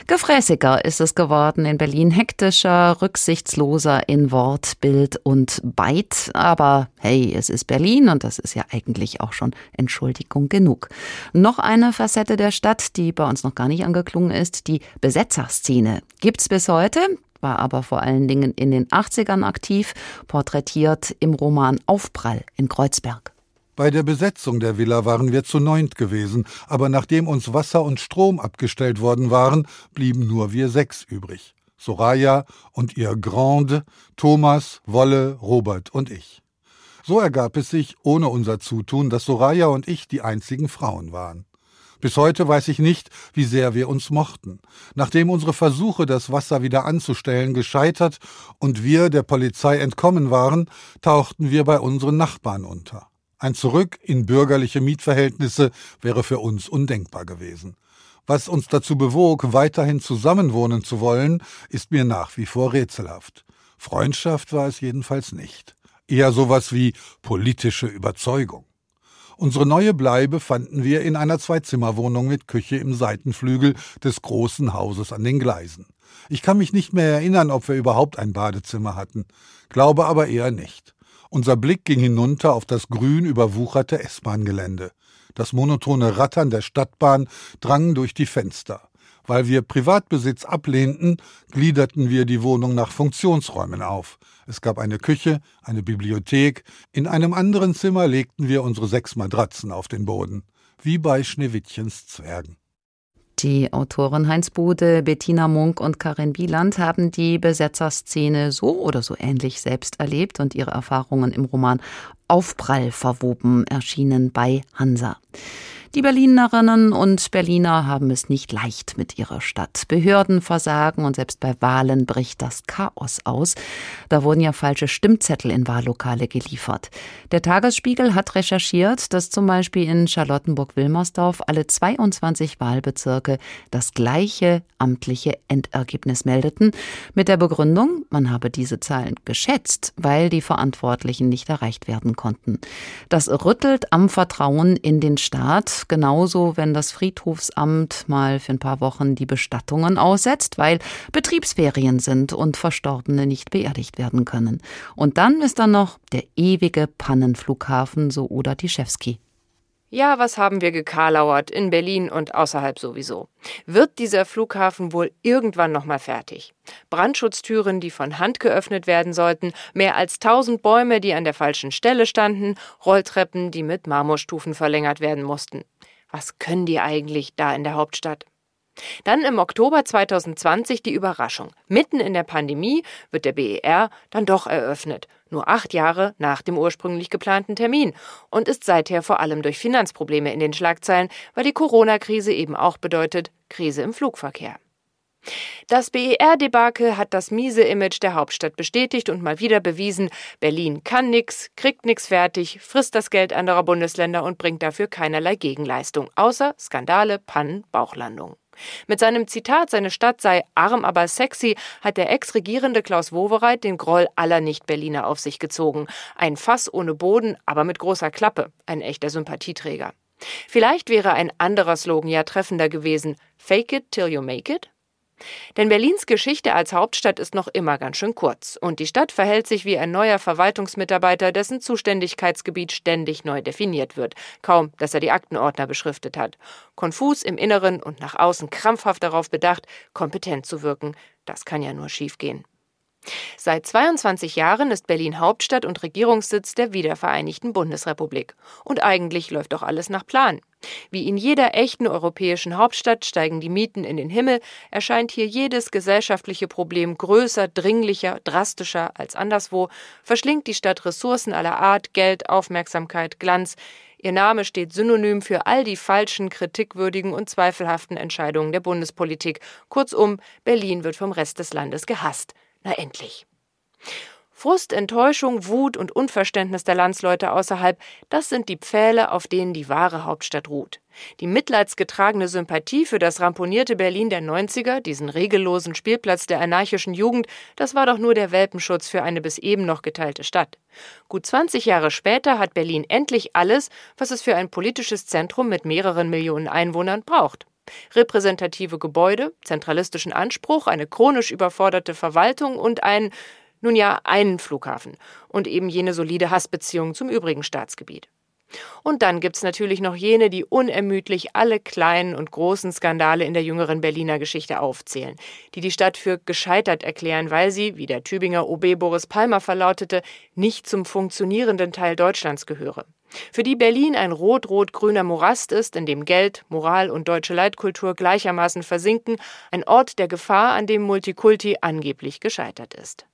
Gefräßiger ist es geworden in Berlin, hektischer, rücksichtsloser in Wort, Bild und Byte. Aber hey, es ist Berlin und das ist ja eigentlich auch schon Entschuldigung genug. Noch eine Facette der Stadt, die bei uns noch gar nicht angeklungen ist, die Besetzerszene. Gibt's bis heute war aber vor allen Dingen in den 80ern aktiv, porträtiert im Roman Aufprall in Kreuzberg. Bei der Besetzung der Villa waren wir zu neunt gewesen, aber nachdem uns Wasser und Strom abgestellt worden waren, blieben nur wir sechs übrig. Soraya und ihr Grande, Thomas, Wolle, Robert und ich. So ergab es sich, ohne unser Zutun, dass Soraya und ich die einzigen Frauen waren. Bis heute weiß ich nicht, wie sehr wir uns mochten. Nachdem unsere Versuche, das Wasser wieder anzustellen, gescheitert und wir der Polizei entkommen waren, tauchten wir bei unseren Nachbarn unter. Ein Zurück in bürgerliche Mietverhältnisse wäre für uns undenkbar gewesen. Was uns dazu bewog, weiterhin zusammenwohnen zu wollen, ist mir nach wie vor rätselhaft. Freundschaft war es jedenfalls nicht. Eher sowas wie politische Überzeugung. Unsere neue Bleibe fanden wir in einer Zweizimmerwohnung mit Küche im Seitenflügel des großen Hauses an den Gleisen. Ich kann mich nicht mehr erinnern, ob wir überhaupt ein Badezimmer hatten, glaube aber eher nicht. Unser Blick ging hinunter auf das grün überwucherte S-Bahn-Gelände. Das monotone Rattern der Stadtbahn drang durch die Fenster. Weil wir Privatbesitz ablehnten, gliederten wir die Wohnung nach Funktionsräumen auf. Es gab eine Küche, eine Bibliothek, in einem anderen Zimmer legten wir unsere sechs Matratzen auf den Boden, wie bei Schneewittchens Zwergen. Die Autoren Heinz Bude, Bettina Munk und Karin Bieland haben die Besetzerszene so oder so ähnlich selbst erlebt und ihre Erfahrungen im Roman Aufprall verwoben erschienen bei Hansa. Die Berlinerinnen und Berliner haben es nicht leicht mit ihrer Stadt. Behörden versagen und selbst bei Wahlen bricht das Chaos aus. Da wurden ja falsche Stimmzettel in Wahllokale geliefert. Der Tagesspiegel hat recherchiert, dass zum Beispiel in Charlottenburg-Wilmersdorf alle 22 Wahlbezirke das gleiche amtliche Endergebnis meldeten, mit der Begründung, man habe diese Zahlen geschätzt, weil die Verantwortlichen nicht erreicht werden konnten. Das rüttelt am Vertrauen in den Staat, genauso, wenn das Friedhofsamt mal für ein paar Wochen die Bestattungen aussetzt, weil Betriebsferien sind und Verstorbene nicht beerdigt werden können. Und dann ist da noch der ewige Pannenflughafen, so Oda Tischewski. Ja, was haben wir gekarlauert in Berlin und außerhalb sowieso? Wird dieser Flughafen wohl irgendwann nochmal fertig? Brandschutztüren, die von Hand geöffnet werden sollten, mehr als tausend Bäume, die an der falschen Stelle standen, Rolltreppen, die mit Marmorstufen verlängert werden mussten. Was können die eigentlich da in der Hauptstadt? Dann im Oktober 2020 die Überraschung. Mitten in der Pandemie wird der BER dann doch eröffnet, nur acht Jahre nach dem ursprünglich geplanten Termin und ist seither vor allem durch Finanzprobleme in den Schlagzeilen, weil die Corona-Krise eben auch bedeutet Krise im Flugverkehr. Das BER-Debakel hat das miese Image der Hauptstadt bestätigt und mal wieder bewiesen, Berlin kann nix, kriegt nix fertig, frisst das Geld anderer Bundesländer und bringt dafür keinerlei Gegenleistung, außer Skandale, Pannen, Bauchlandungen. Mit seinem Zitat, seine Stadt sei arm, aber sexy, hat der Ex-Regierende Klaus Wowereit den Groll aller Nicht-Berliner auf sich gezogen. Ein Fass ohne Boden, aber mit großer Klappe. Ein echter Sympathieträger. Vielleicht wäre ein anderer Slogan ja treffender gewesen. Fake it till you make it? Denn Berlins Geschichte als Hauptstadt ist noch immer ganz schön kurz und die Stadt verhält sich wie ein neuer Verwaltungsmitarbeiter, dessen Zuständigkeitsgebiet ständig neu definiert wird, kaum dass er die Aktenordner beschriftet hat. Konfus im Inneren und nach außen krampfhaft darauf bedacht, kompetent zu wirken. Das kann ja nur schiefgehen. Seit 22 Jahren ist Berlin Hauptstadt und Regierungssitz der wiedervereinigten Bundesrepublik. Und eigentlich läuft doch alles nach Plan. Wie in jeder echten europäischen Hauptstadt steigen die Mieten in den Himmel, erscheint hier jedes gesellschaftliche Problem größer, dringlicher, drastischer als anderswo, verschlingt die Stadt Ressourcen aller Art, Geld, Aufmerksamkeit, Glanz. Ihr Name steht synonym für all die falschen, kritikwürdigen und zweifelhaften Entscheidungen der Bundespolitik. Kurzum, Berlin wird vom Rest des Landes gehasst. Na endlich. Frust, Enttäuschung, Wut und Unverständnis der Landsleute außerhalb, das sind die Pfähle, auf denen die wahre Hauptstadt ruht. Die mitleidsgetragene Sympathie für das ramponierte Berlin der 90er, diesen regellosen Spielplatz der anarchischen Jugend, das war doch nur der Welpenschutz für eine bis eben noch geteilte Stadt. Gut 20 Jahre später hat Berlin endlich alles, was es für ein politisches Zentrum mit mehreren Millionen Einwohnern braucht. Repräsentative Gebäude, zentralistischen Anspruch, eine chronisch überforderte Verwaltung und ein, nun ja, einen Flughafen und eben jene solide Hassbeziehung zum übrigen Staatsgebiet. Und dann gibt's natürlich noch jene, die unermüdlich alle kleinen und großen Skandale in der jüngeren Berliner Geschichte aufzählen, die die Stadt für gescheitert erklären, weil sie, wie der Tübinger OB Boris Palmer verlautete, nicht zum funktionierenden Teil Deutschlands gehöre für die Berlin ein rot-rot-grüner Morast ist, in dem Geld, Moral und deutsche Leitkultur gleichermaßen versinken, ein Ort der Gefahr, an dem Multikulti angeblich gescheitert ist.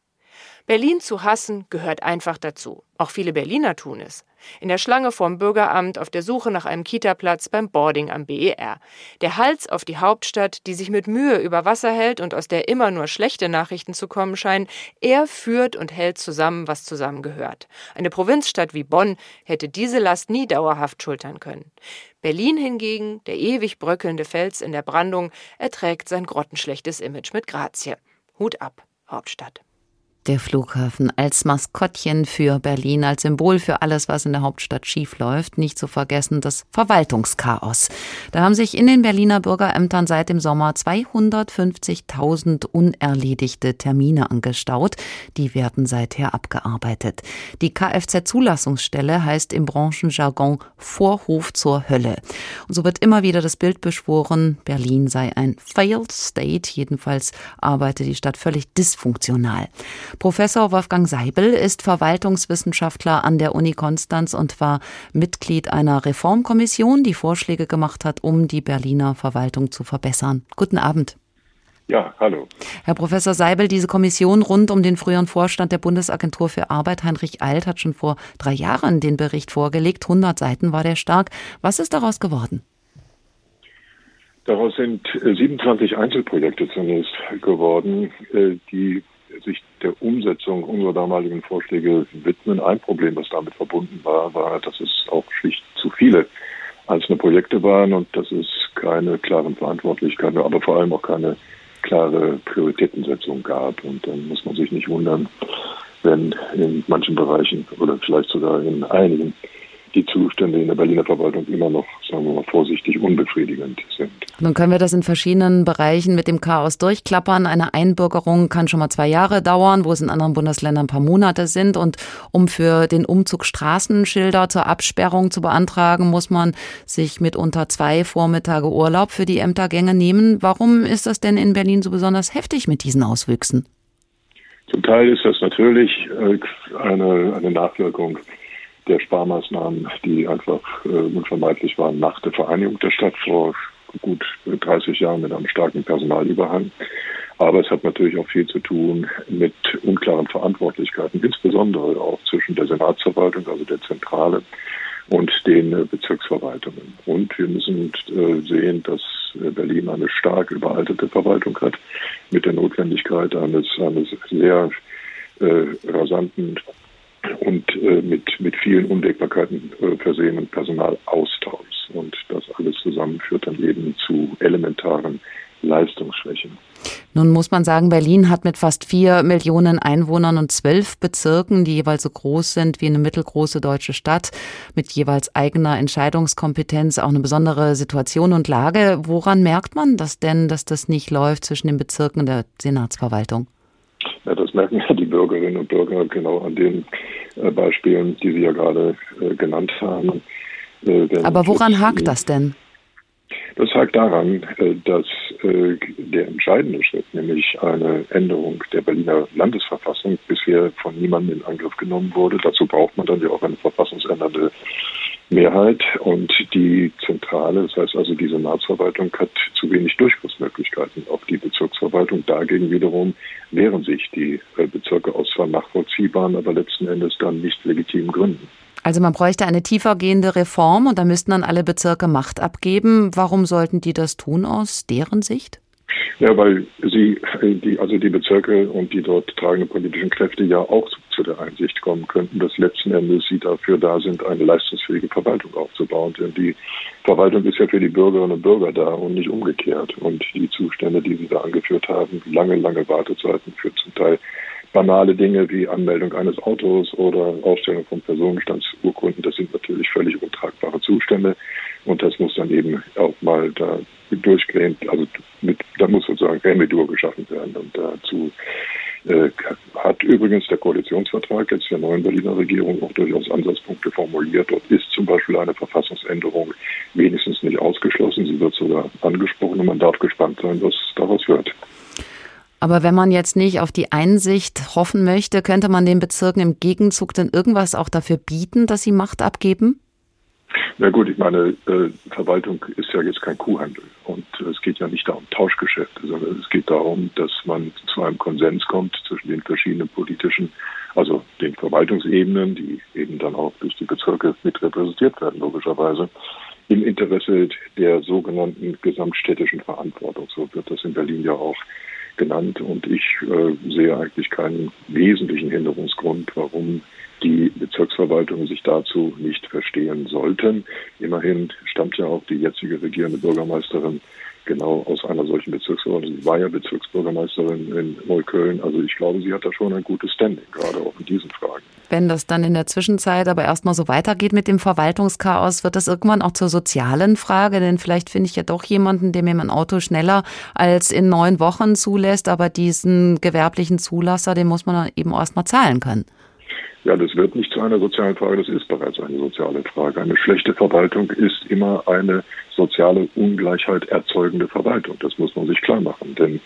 Berlin zu hassen gehört einfach dazu. Auch viele Berliner tun es. In der Schlange vorm Bürgeramt auf der Suche nach einem Kita-Platz beim Boarding am BER. Der Hals auf die Hauptstadt, die sich mit Mühe über Wasser hält und aus der immer nur schlechte Nachrichten zu kommen scheinen, er führt und hält zusammen, was zusammengehört. Eine Provinzstadt wie Bonn hätte diese Last nie dauerhaft schultern können. Berlin hingegen, der ewig bröckelnde Fels in der Brandung, erträgt sein grottenschlechtes Image mit Grazie. Hut ab, Hauptstadt. Der Flughafen als Maskottchen für Berlin, als Symbol für alles, was in der Hauptstadt schiefläuft. Nicht zu vergessen das Verwaltungschaos. Da haben sich in den Berliner Bürgerämtern seit dem Sommer 250.000 unerledigte Termine angestaut. Die werden seither abgearbeitet. Die Kfz-Zulassungsstelle heißt im Branchenjargon Vorhof zur Hölle. Und so wird immer wieder das Bild beschworen, Berlin sei ein Failed State. Jedenfalls arbeitet die Stadt völlig dysfunktional. Professor Wolfgang Seibel ist Verwaltungswissenschaftler an der Uni Konstanz und war Mitglied einer Reformkommission, die Vorschläge gemacht hat, um die Berliner Verwaltung zu verbessern. Guten Abend. Ja, hallo. Herr Professor Seibel, diese Kommission rund um den früheren Vorstand der Bundesagentur für Arbeit, Heinrich Alt, hat schon vor drei Jahren den Bericht vorgelegt. 100 Seiten war der stark. Was ist daraus geworden? Daraus sind 27 Einzelprojekte zunächst geworden, äh, die sich der Umsetzung unserer damaligen Vorschläge widmen. Ein Problem, was damit verbunden war, war, dass es auch schlicht zu viele einzelne Projekte waren und dass es keine klaren Verantwortlichkeiten, aber vor allem auch keine klare Prioritätensetzung gab. Und dann muss man sich nicht wundern, wenn in manchen Bereichen oder vielleicht sogar in einigen die Zustände in der Berliner Verwaltung immer noch, sagen wir mal vorsichtig, unbefriedigend sind. Nun können wir das in verschiedenen Bereichen mit dem Chaos durchklappern. Eine Einbürgerung kann schon mal zwei Jahre dauern, wo es in anderen Bundesländern ein paar Monate sind. Und um für den Umzug Straßenschilder zur Absperrung zu beantragen, muss man sich mitunter zwei Vormittage Urlaub für die Ämtergänge nehmen. Warum ist das denn in Berlin so besonders heftig mit diesen Auswüchsen? Zum Teil ist das natürlich äh, eine, eine Nachwirkung der Sparmaßnahmen, die einfach äh, unvermeidlich waren nach der Vereinigung der Stadt vor gut 30 Jahren mit einem starken Personalüberhang. Aber es hat natürlich auch viel zu tun mit unklaren Verantwortlichkeiten, insbesondere auch zwischen der Senatsverwaltung, also der Zentrale, und den äh, Bezirksverwaltungen. Und wir müssen äh, sehen, dass äh, Berlin eine stark überaltete Verwaltung hat, mit der Notwendigkeit eines, eines sehr äh, rasanten und äh, mit, mit vielen Unwägbarkeiten äh, versehenen Personalaustauschs. Und das alles zusammen führt dann eben zu elementaren Leistungsschwächen. Nun muss man sagen, Berlin hat mit fast vier Millionen Einwohnern und zwölf Bezirken, die jeweils so groß sind wie eine mittelgroße deutsche Stadt, mit jeweils eigener Entscheidungskompetenz auch eine besondere Situation und Lage. Woran merkt man das denn, dass das nicht läuft zwischen den Bezirken der Senatsverwaltung? Ja, das merken ja die Bürgerinnen und Bürger genau an den äh, Beispielen, die Sie ja gerade äh, genannt haben. Äh, Aber woran hakt das denn? Das hakt daran, äh, dass äh, der entscheidende Schritt, nämlich eine Änderung der Berliner Landesverfassung, bisher von niemandem in Angriff genommen wurde. Dazu braucht man dann ja auch eine verfassungsändernde Mehrheit und die Zentrale, das heißt also die Senatsverwaltung, hat zu wenig Durchgriffsmöglichkeiten auf die Bezirksverwaltung. Dagegen wiederum wehren sich die äh, Bezirke aus zwar nachvollziehbaren, aber letzten Endes dann nicht legitimen Gründen. Also man bräuchte eine tiefergehende Reform und da müssten dann alle Bezirke Macht abgeben. Warum sollten die das tun aus deren Sicht? Ja, weil sie, die, also die Bezirke und die dort tragenden politischen Kräfte ja auch zu der Einsicht kommen könnten, dass letzten Endes sie dafür da sind, eine leistungsfähige Verwaltung aufzubauen. Denn die Verwaltung ist ja für die Bürgerinnen und Bürger da und nicht umgekehrt. Und die Zustände, die Sie da angeführt haben, lange, lange Wartezeiten für zum Teil banale Dinge wie Anmeldung eines Autos oder Ausstellung von Personenstandsurkunden, das sind natürlich völlig untragbare Zustände. Und das muss dann eben auch mal da durchgehend, also mit, da muss sozusagen Remedur geschaffen werden. Und dazu äh, hat übrigens der Koalitionsvertrag jetzt der neuen Berliner Regierung auch durchaus Ansatzpunkte formuliert. Dort ist zum Beispiel eine Verfassungsänderung wenigstens nicht ausgeschlossen. Sie wird sogar angesprochen und man darf gespannt sein, was daraus wird. Aber wenn man jetzt nicht auf die Einsicht hoffen möchte, könnte man den Bezirken im Gegenzug denn irgendwas auch dafür bieten, dass sie Macht abgeben? Na gut, ich meine, äh, Verwaltung ist ja jetzt kein Kuhhandel und äh, es geht ja nicht darum Tauschgeschäfte, sondern es geht darum, dass man zu einem Konsens kommt zwischen den verschiedenen politischen, also den Verwaltungsebenen, die eben dann auch durch die Bezirke mit repräsentiert werden, logischerweise, im Interesse der sogenannten gesamtstädtischen Verantwortung. So wird das in Berlin ja auch genannt. Und ich äh, sehe eigentlich keinen wesentlichen Hinderungsgrund, warum die Bezirksverwaltungen sich dazu nicht verstehen sollten. Immerhin stammt ja auch die jetzige regierende Bürgermeisterin genau aus einer solchen Bezirksverwaltung. Sie war ja Bezirksbürgermeisterin in Neukölln. Also ich glaube, sie hat da schon ein gutes Standing, gerade auch in diesen Fragen. Wenn das dann in der Zwischenzeit aber erstmal so weitergeht mit dem Verwaltungschaos, wird das irgendwann auch zur sozialen Frage, denn vielleicht finde ich ja doch jemanden, der mir mein Auto schneller als in neun Wochen zulässt, aber diesen gewerblichen Zulasser, den muss man dann eben erstmal zahlen können. Ja, das wird nicht zu einer sozialen Frage, das ist bereits eine soziale Frage. Eine schlechte Verwaltung ist immer eine soziale Ungleichheit erzeugende Verwaltung. Das muss man sich klar machen. Denn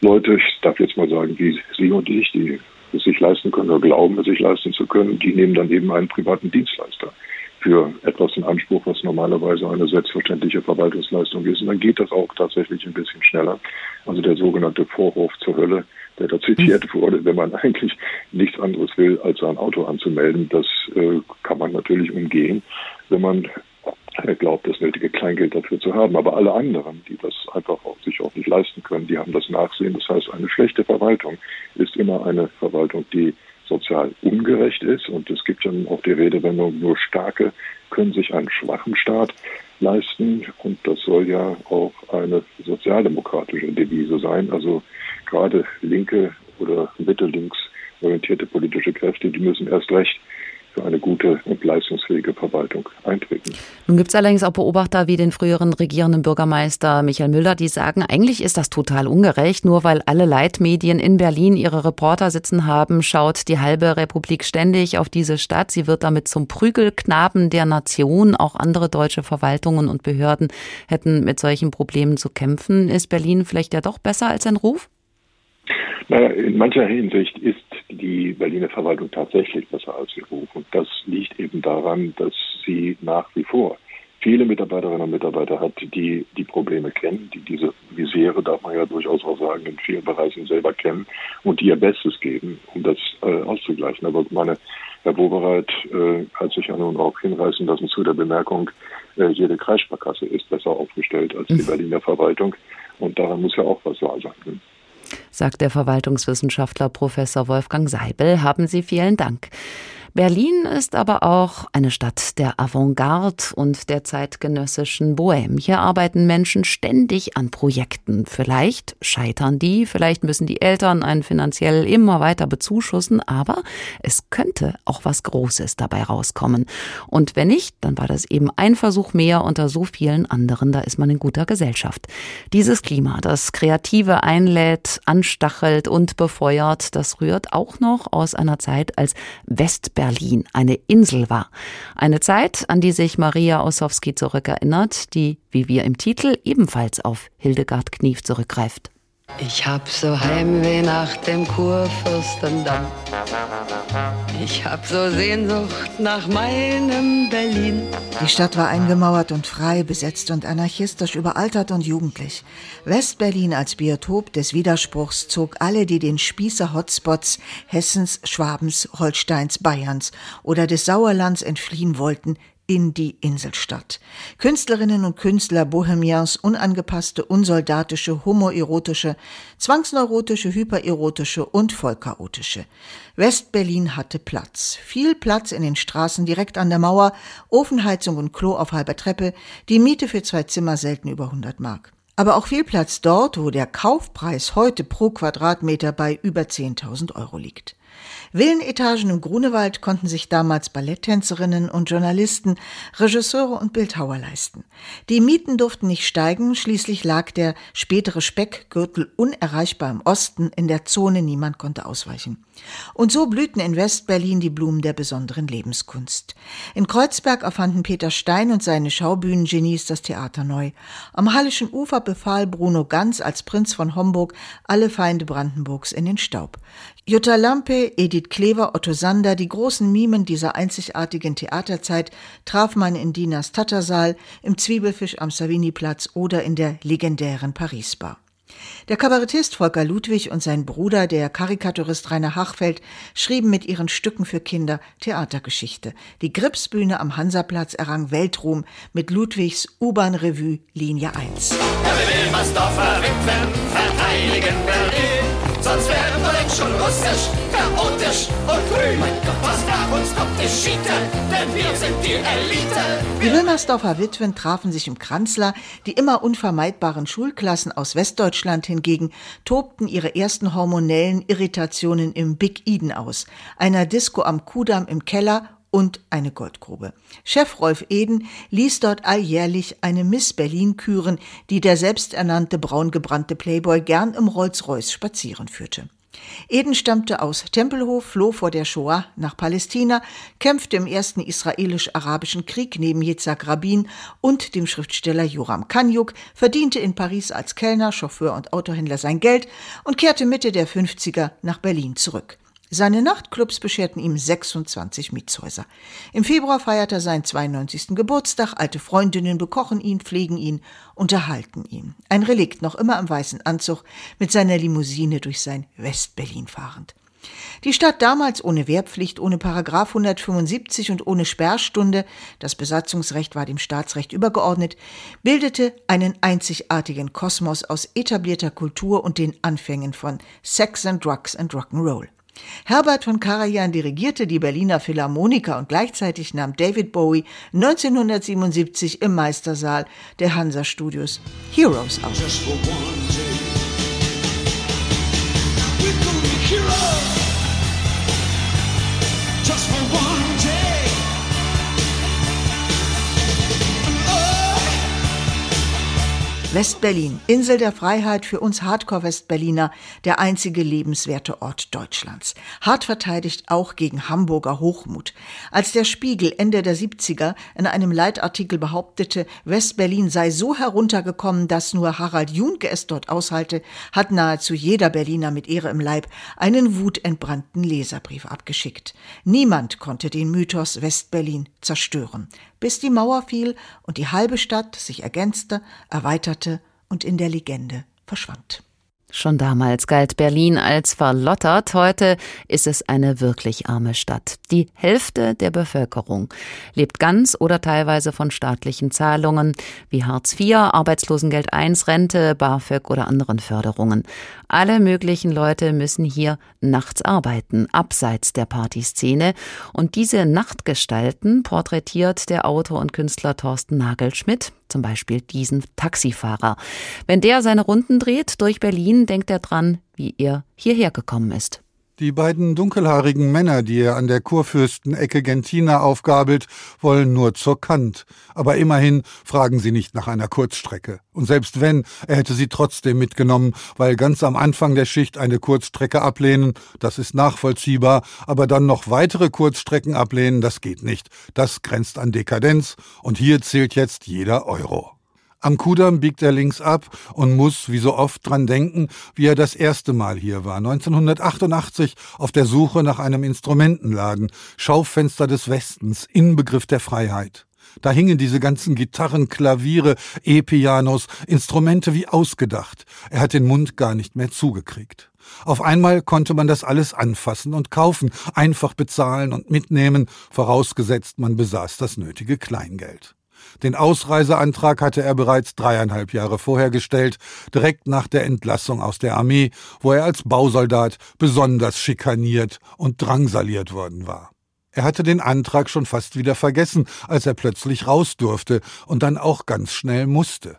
Leute, ich darf jetzt mal sagen, wie Sie und ich, die es sich leisten können oder glauben, es sich leisten zu können, die nehmen dann eben einen privaten Dienstleister für etwas in Anspruch, was normalerweise eine selbstverständliche Verwaltungsleistung ist. Und dann geht das auch tatsächlich ein bisschen schneller. Also der sogenannte Vorwurf zur Hölle der da zitiert wurde, wenn man eigentlich nichts anderes will, als sein Auto anzumelden. Das äh, kann man natürlich umgehen, wenn man äh, glaubt, das nötige Kleingeld dafür zu haben. Aber alle anderen, die das einfach auch sich auch nicht leisten können, die haben das Nachsehen. Das heißt, eine schlechte Verwaltung ist immer eine Verwaltung, die sozial ungerecht ist. Und es gibt dann auch die Redewendung, nur Starke können sich einen schwachen Staat leisten. Und das soll ja auch eine sozialdemokratische Devise sein. Also gerade linke oder mittellinks orientierte politische Kräfte, die müssen erst recht für eine gute und leistungsfähige Verwaltung eintreten. Nun gibt es allerdings auch Beobachter wie den früheren regierenden Bürgermeister Michael Müller, die sagen, eigentlich ist das total ungerecht. Nur weil alle Leitmedien in Berlin ihre Reporter sitzen haben, schaut die halbe Republik ständig auf diese Stadt. Sie wird damit zum Prügelknaben der Nation. Auch andere deutsche Verwaltungen und Behörden hätten mit solchen Problemen zu kämpfen. Ist Berlin vielleicht ja doch besser als ein Ruf? Naja, in mancher Hinsicht ist die Berliner Verwaltung tatsächlich besser als ihr Ruf. Und das liegt eben daran, dass sie nach wie vor viele Mitarbeiterinnen und Mitarbeiter hat, die die Probleme kennen, die diese Misere, darf man ja durchaus auch sagen, in vielen Bereichen selber kennen und die ihr Bestes geben, um das äh, auszugleichen. Aber meine, Herr Wobereit äh, hat sich ja nun auch hinreißen lassen zu der Bemerkung, äh, jede Kreissparkasse ist besser aufgestellt als die mhm. Berliner Verwaltung. Und daran muss ja auch was wahr sein sagt der Verwaltungswissenschaftler Professor Wolfgang Seibel. Haben Sie vielen Dank. Berlin ist aber auch eine Stadt der Avantgarde und der zeitgenössischen Bohème. Hier arbeiten Menschen ständig an Projekten. Vielleicht scheitern die, vielleicht müssen die Eltern einen finanziell immer weiter bezuschussen, aber es könnte auch was Großes dabei rauskommen. Und wenn nicht, dann war das eben ein Versuch mehr unter so vielen anderen, da ist man in guter Gesellschaft. Dieses Klima, das Kreative einlädt, anstachelt und befeuert, das rührt auch noch aus einer Zeit, als Westberlin Berlin eine Insel war. Eine Zeit, an die sich Maria Ossowski zurückerinnert, die, wie wir im Titel, ebenfalls auf Hildegard Knief zurückgreift. Ich hab so Heimweh nach dem Kurfürstendamm. Ich hab so Sehnsucht nach meinem Berlin. Die Stadt war eingemauert und frei, besetzt und anarchistisch, überaltert und jugendlich. Westberlin als Biotop des Widerspruchs zog alle, die den Spießer-Hotspots Hessens, Schwabens, Holsteins, Bayerns oder des Sauerlands entfliehen wollten, in die Inselstadt. Künstlerinnen und Künstler Bohemians unangepasste, unsoldatische, homoerotische, zwangsneurotische, hypererotische und vollchaotische. Westberlin hatte Platz. Viel Platz in den Straßen direkt an der Mauer, Ofenheizung und Klo auf halber Treppe, die Miete für zwei Zimmer selten über 100 Mark. Aber auch viel Platz dort, wo der Kaufpreis heute pro Quadratmeter bei über 10.000 Euro liegt. Villenetagen im Grunewald konnten sich damals Balletttänzerinnen und Journalisten, Regisseure und Bildhauer leisten. Die Mieten durften nicht steigen, schließlich lag der spätere Speckgürtel unerreichbar im Osten, in der Zone niemand konnte ausweichen. Und so blühten in Westberlin die Blumen der besonderen Lebenskunst. In Kreuzberg erfanden Peter Stein und seine Schaubühnengenies das Theater neu. Am Hallischen Ufer befahl Bruno Ganz als Prinz von Homburg alle Feinde Brandenburgs in den Staub. Jutta Lampe, Edith Klever, Otto Sander, die großen Mimen dieser einzigartigen Theaterzeit traf man in Dinas Tattersaal, im Zwiebelfisch am Savini-Platz oder in der legendären Paris-Bar. Der Kabarettist Volker Ludwig und sein Bruder, der Karikaturist Rainer Hachfeld, schrieben mit ihren Stücken für Kinder Theatergeschichte. Die Gripsbühne am Hansaplatz errang Weltruhm mit Ludwigs U-Bahn-Revue Linie 1. Ja, sonst wären wir längst schon russisch, chaotisch und grün. Mein Gott, was nach uns kommt, ist Schiete, denn wir sind die Elite. Die Wilmersdorfer Witwen trafen sich im Kranzler, die immer unvermeidbaren Schulklassen aus Westdeutschland hingegen tobten ihre ersten hormonellen Irritationen im Big Eden aus, einer Disco am Kudamm im Keller und eine Goldgrube. Chef Rolf Eden ließ dort alljährlich eine Miss Berlin küren, die der selbsternannte braungebrannte Playboy gern im Rolls-Royce spazieren führte. Eden stammte aus Tempelhof, floh vor der Shoah nach Palästina, kämpfte im ersten israelisch-arabischen Krieg neben Yitzhak Rabin und dem Schriftsteller Joram Kanyuk, verdiente in Paris als Kellner, Chauffeur und Autohändler sein Geld und kehrte Mitte der 50er nach Berlin zurück. Seine Nachtclubs bescherten ihm 26 Mietshäuser. Im Februar feiert er seinen 92. Geburtstag. Alte Freundinnen bekochen ihn, pflegen ihn, unterhalten ihn. Ein Relikt noch immer im weißen Anzug mit seiner Limousine durch sein Westberlin fahrend. Die Stadt damals ohne Wehrpflicht, ohne Paragraph 175 und ohne Sperrstunde, das Besatzungsrecht war dem Staatsrecht übergeordnet, bildete einen einzigartigen Kosmos aus etablierter Kultur und den Anfängen von Sex and Drugs and Rock'n'Roll. Herbert von Karajan dirigierte die Berliner Philharmoniker und gleichzeitig nahm David Bowie 1977 im Meistersaal der Hansa Studios Heroes auf. Westberlin, Insel der Freiheit für uns Hardcore-Westberliner, der einzige lebenswerte Ort Deutschlands. Hart verteidigt auch gegen Hamburger Hochmut. Als der Spiegel Ende der 70er in einem Leitartikel behauptete, Westberlin sei so heruntergekommen, dass nur Harald Junke es dort aushalte, hat nahezu jeder Berliner mit Ehre im Leib einen wutentbrannten Leserbrief abgeschickt. Niemand konnte den Mythos Westberlin zerstören bis die Mauer fiel und die halbe Stadt sich ergänzte, erweiterte und in der Legende verschwand. Schon damals galt Berlin als verlottert, heute ist es eine wirklich arme Stadt. Die Hälfte der Bevölkerung lebt ganz oder teilweise von staatlichen Zahlungen wie Hartz IV, Arbeitslosengeld I, Rente, BAföG oder anderen Förderungen. Alle möglichen Leute müssen hier nachts arbeiten, abseits der Partyszene. Und diese Nachtgestalten porträtiert der Autor und Künstler Thorsten Nagelschmidt, zum Beispiel diesen Taxifahrer. Wenn der seine Runden dreht durch Berlin, denkt er dran, wie er hierher gekommen ist. Die beiden dunkelhaarigen Männer, die er an der Kurfürstenecke Gentina aufgabelt, wollen nur zur Kant. Aber immerhin fragen sie nicht nach einer Kurzstrecke. Und selbst wenn, er hätte sie trotzdem mitgenommen, weil ganz am Anfang der Schicht eine Kurzstrecke ablehnen, das ist nachvollziehbar, aber dann noch weitere Kurzstrecken ablehnen, das geht nicht. Das grenzt an Dekadenz und hier zählt jetzt jeder Euro. Am Kudamm biegt er links ab und muss, wie so oft, dran denken, wie er das erste Mal hier war, 1988, auf der Suche nach einem Instrumentenladen, Schaufenster des Westens, Inbegriff der Freiheit. Da hingen diese ganzen Gitarren, Klaviere, E-Pianos, Instrumente wie ausgedacht. Er hat den Mund gar nicht mehr zugekriegt. Auf einmal konnte man das alles anfassen und kaufen, einfach bezahlen und mitnehmen, vorausgesetzt man besaß das nötige Kleingeld. Den Ausreiseantrag hatte er bereits dreieinhalb Jahre vorher gestellt, direkt nach der Entlassung aus der Armee, wo er als Bausoldat besonders schikaniert und drangsaliert worden war. Er hatte den Antrag schon fast wieder vergessen, als er plötzlich raus durfte und dann auch ganz schnell musste.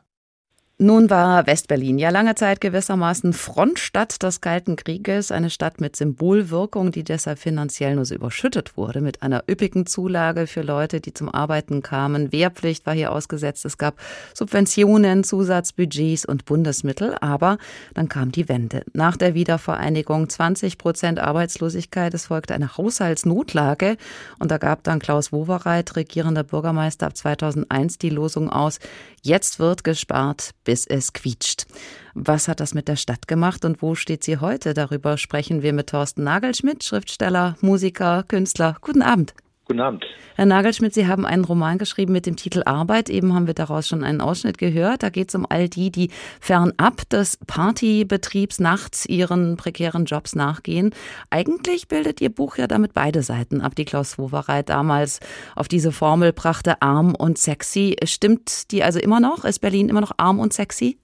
Nun war Westberlin ja lange Zeit gewissermaßen Frontstadt des Kalten Krieges, eine Stadt mit Symbolwirkung, die deshalb finanziell nur so überschüttet wurde, mit einer üppigen Zulage für Leute, die zum Arbeiten kamen. Wehrpflicht war hier ausgesetzt, es gab Subventionen, Zusatzbudgets und Bundesmittel, aber dann kam die Wende. Nach der Wiedervereinigung 20 Prozent Arbeitslosigkeit, es folgte eine Haushaltsnotlage. Und da gab dann Klaus Wowereit, regierender Bürgermeister ab 2001, die Losung aus, jetzt wird gespart, bis es quietscht. Was hat das mit der Stadt gemacht und wo steht sie heute? Darüber sprechen wir mit Thorsten Nagelschmidt, Schriftsteller, Musiker, Künstler. Guten Abend. Guten Abend. Herr Nagelschmidt, Sie haben einen Roman geschrieben mit dem Titel Arbeit. Eben haben wir daraus schon einen Ausschnitt gehört. Da geht es um all die, die fernab des Partybetriebs nachts ihren prekären Jobs nachgehen. Eigentlich bildet Ihr Buch ja damit beide Seiten ab, die Klaus Wowereit damals auf diese Formel brachte, arm und sexy. Stimmt die also immer noch? Ist Berlin immer noch arm und sexy?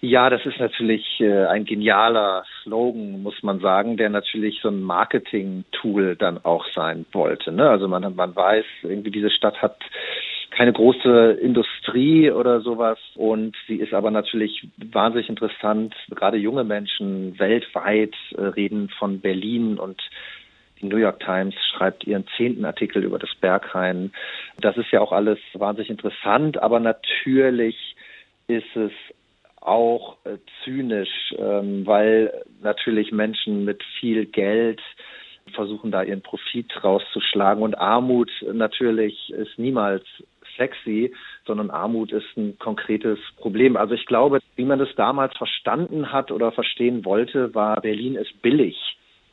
Ja, das ist natürlich äh, ein genialer Slogan, muss man sagen, der natürlich so ein Marketing-Tool dann auch sein wollte. Ne? Also man, man weiß, irgendwie diese Stadt hat keine große Industrie oder sowas und sie ist aber natürlich wahnsinnig interessant. Gerade junge Menschen weltweit äh, reden von Berlin und die New York Times schreibt ihren zehnten Artikel über das Berghain. Das ist ja auch alles wahnsinnig interessant, aber natürlich ist es auch äh, zynisch, ähm, weil natürlich Menschen mit viel Geld versuchen da ihren Profit rauszuschlagen und Armut natürlich ist niemals sexy, sondern Armut ist ein konkretes Problem. Also ich glaube, wie man das damals verstanden hat oder verstehen wollte, war Berlin ist billig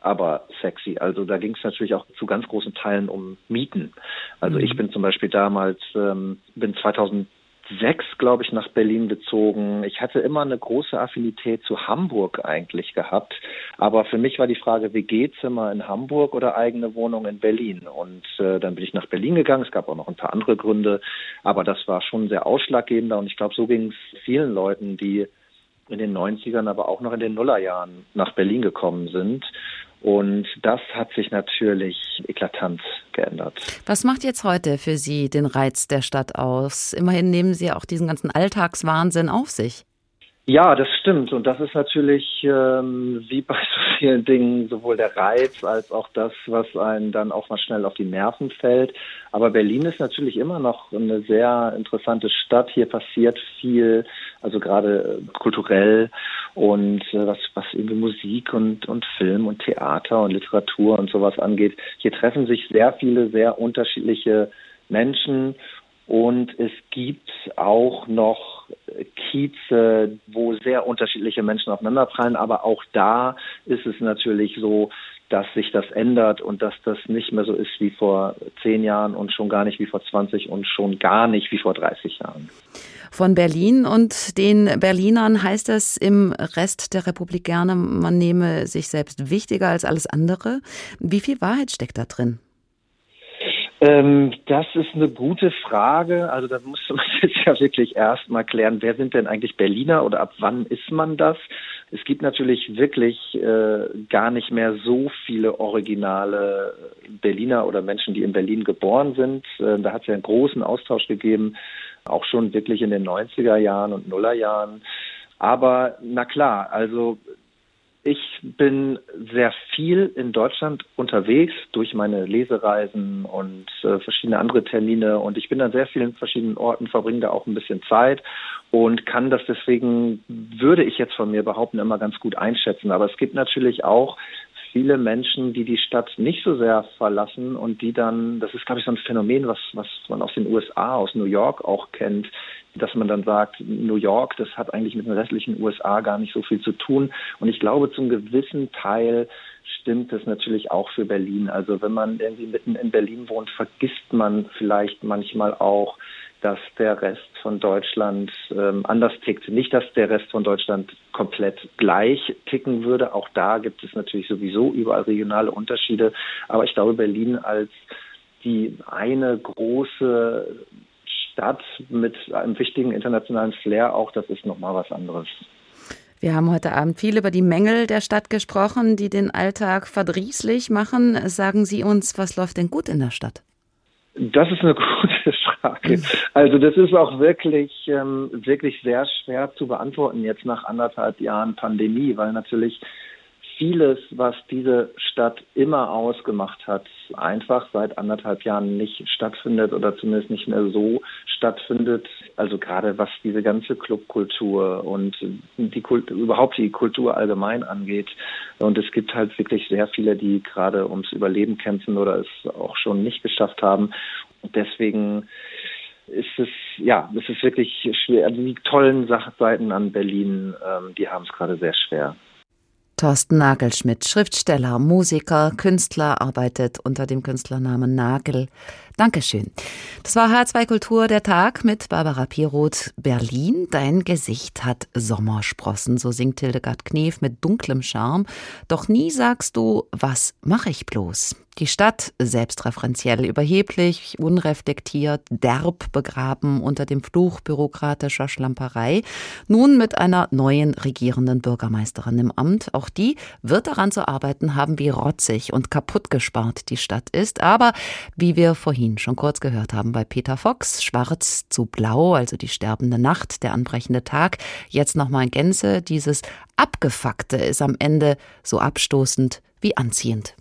aber sexy. Also da ging es natürlich auch zu ganz großen Teilen um Mieten. Also mhm. ich bin zum Beispiel damals, ähm, bin 2000 sechs, glaube ich, nach Berlin gezogen. Ich hatte immer eine große Affinität zu Hamburg eigentlich gehabt. Aber für mich war die Frage, WG-Zimmer in Hamburg oder eigene Wohnung in Berlin? Und äh, dann bin ich nach Berlin gegangen. Es gab auch noch ein paar andere Gründe. Aber das war schon sehr ausschlaggebender. Und ich glaube, so ging es vielen Leuten, die in den 90ern, aber auch noch in den Nullerjahren nach Berlin gekommen sind. Und das hat sich natürlich eklatant geändert. Was macht jetzt heute für Sie den Reiz der Stadt aus? Immerhin nehmen Sie auch diesen ganzen Alltagswahnsinn auf sich. Ja, das stimmt. Und das ist natürlich ähm, wie bei so vielen Dingen sowohl der Reiz als auch das, was einen dann auch mal schnell auf die Nerven fällt. Aber Berlin ist natürlich immer noch eine sehr interessante Stadt. Hier passiert viel, also gerade äh, kulturell und äh, was, was irgendwie Musik und, und Film und Theater und Literatur und sowas angeht. Hier treffen sich sehr viele sehr unterschiedliche Menschen und es gibt auch noch Kieze, wo sehr unterschiedliche Menschen aufeinanderprallen. Aber auch da ist es natürlich so, dass sich das ändert und dass das nicht mehr so ist wie vor zehn Jahren und schon gar nicht wie vor 20 und schon gar nicht wie vor 30 Jahren. Von Berlin und den Berlinern heißt es im Rest der Republik gerne, man nehme sich selbst wichtiger als alles andere. Wie viel Wahrheit steckt da drin? Ähm, das ist eine gute Frage. Also da musste man jetzt ja wirklich erstmal klären, wer sind denn eigentlich Berliner oder ab wann ist man das? Es gibt natürlich wirklich äh, gar nicht mehr so viele originale Berliner oder Menschen, die in Berlin geboren sind. Äh, da hat es ja einen großen Austausch gegeben, auch schon wirklich in den 90er Jahren und Nullerjahren. Aber na klar, also ich bin sehr viel in Deutschland unterwegs durch meine Lesereisen und äh, verschiedene andere Termine und ich bin an sehr vielen verschiedenen Orten, verbringe da auch ein bisschen Zeit und kann das deswegen, würde ich jetzt von mir behaupten, immer ganz gut einschätzen. Aber es gibt natürlich auch viele Menschen, die die Stadt nicht so sehr verlassen und die dann, das ist glaube ich so ein Phänomen, was, was man aus den USA, aus New York auch kennt, dass man dann sagt, New York, das hat eigentlich mit den restlichen USA gar nicht so viel zu tun. Und ich glaube, zum gewissen Teil stimmt es natürlich auch für Berlin. Also wenn man irgendwie mitten in Berlin wohnt, vergisst man vielleicht manchmal auch, dass der Rest von Deutschland ähm, anders tickt. Nicht, dass der Rest von Deutschland komplett gleich ticken würde. Auch da gibt es natürlich sowieso überall regionale Unterschiede. Aber ich glaube, Berlin als die eine große Stadt mit einem wichtigen internationalen Flair auch, das ist nochmal was anderes. Wir haben heute Abend viel über die Mängel der Stadt gesprochen, die den Alltag verdrießlich machen. Sagen Sie uns, was läuft denn gut in der Stadt? Das ist eine gute Frage. Also das ist auch wirklich, ähm, wirklich sehr schwer zu beantworten jetzt nach anderthalb Jahren Pandemie, weil natürlich vieles, was diese Stadt immer ausgemacht hat, einfach seit anderthalb Jahren nicht stattfindet oder zumindest nicht mehr so stattfindet. Also gerade was diese ganze Clubkultur und die Kultur, überhaupt die Kultur allgemein angeht. Und es gibt halt wirklich sehr viele, die gerade ums Überleben kämpfen oder es auch schon nicht geschafft haben. Deswegen ist es, ja, es ist wirklich schwer. Also die tollen Seiten an Berlin, ähm, die haben es gerade sehr schwer. Thorsten Nagelschmidt, Schriftsteller, Musiker, Künstler, arbeitet unter dem Künstlernamen Nagel. Dankeschön. Das war H2 Kultur der Tag mit Barbara Piroth. Berlin, dein Gesicht hat Sommersprossen, so singt Hildegard Knef mit dunklem Charme. Doch nie sagst du, was mache ich bloß? Die Stadt selbstreferenziell, überheblich, unreflektiert, derb begraben unter dem Fluch bürokratischer Schlamperei. Nun mit einer neuen regierenden Bürgermeisterin im Amt. Auch die wird daran zu arbeiten haben, wie rotzig und kaputt gespart die Stadt ist. Aber wie wir vorhin schon kurz gehört haben bei Peter Fox, schwarz zu blau, also die sterbende Nacht, der anbrechende Tag. Jetzt nochmal in Gänze. Dieses Abgefuckte ist am Ende so abstoßend wie anziehend.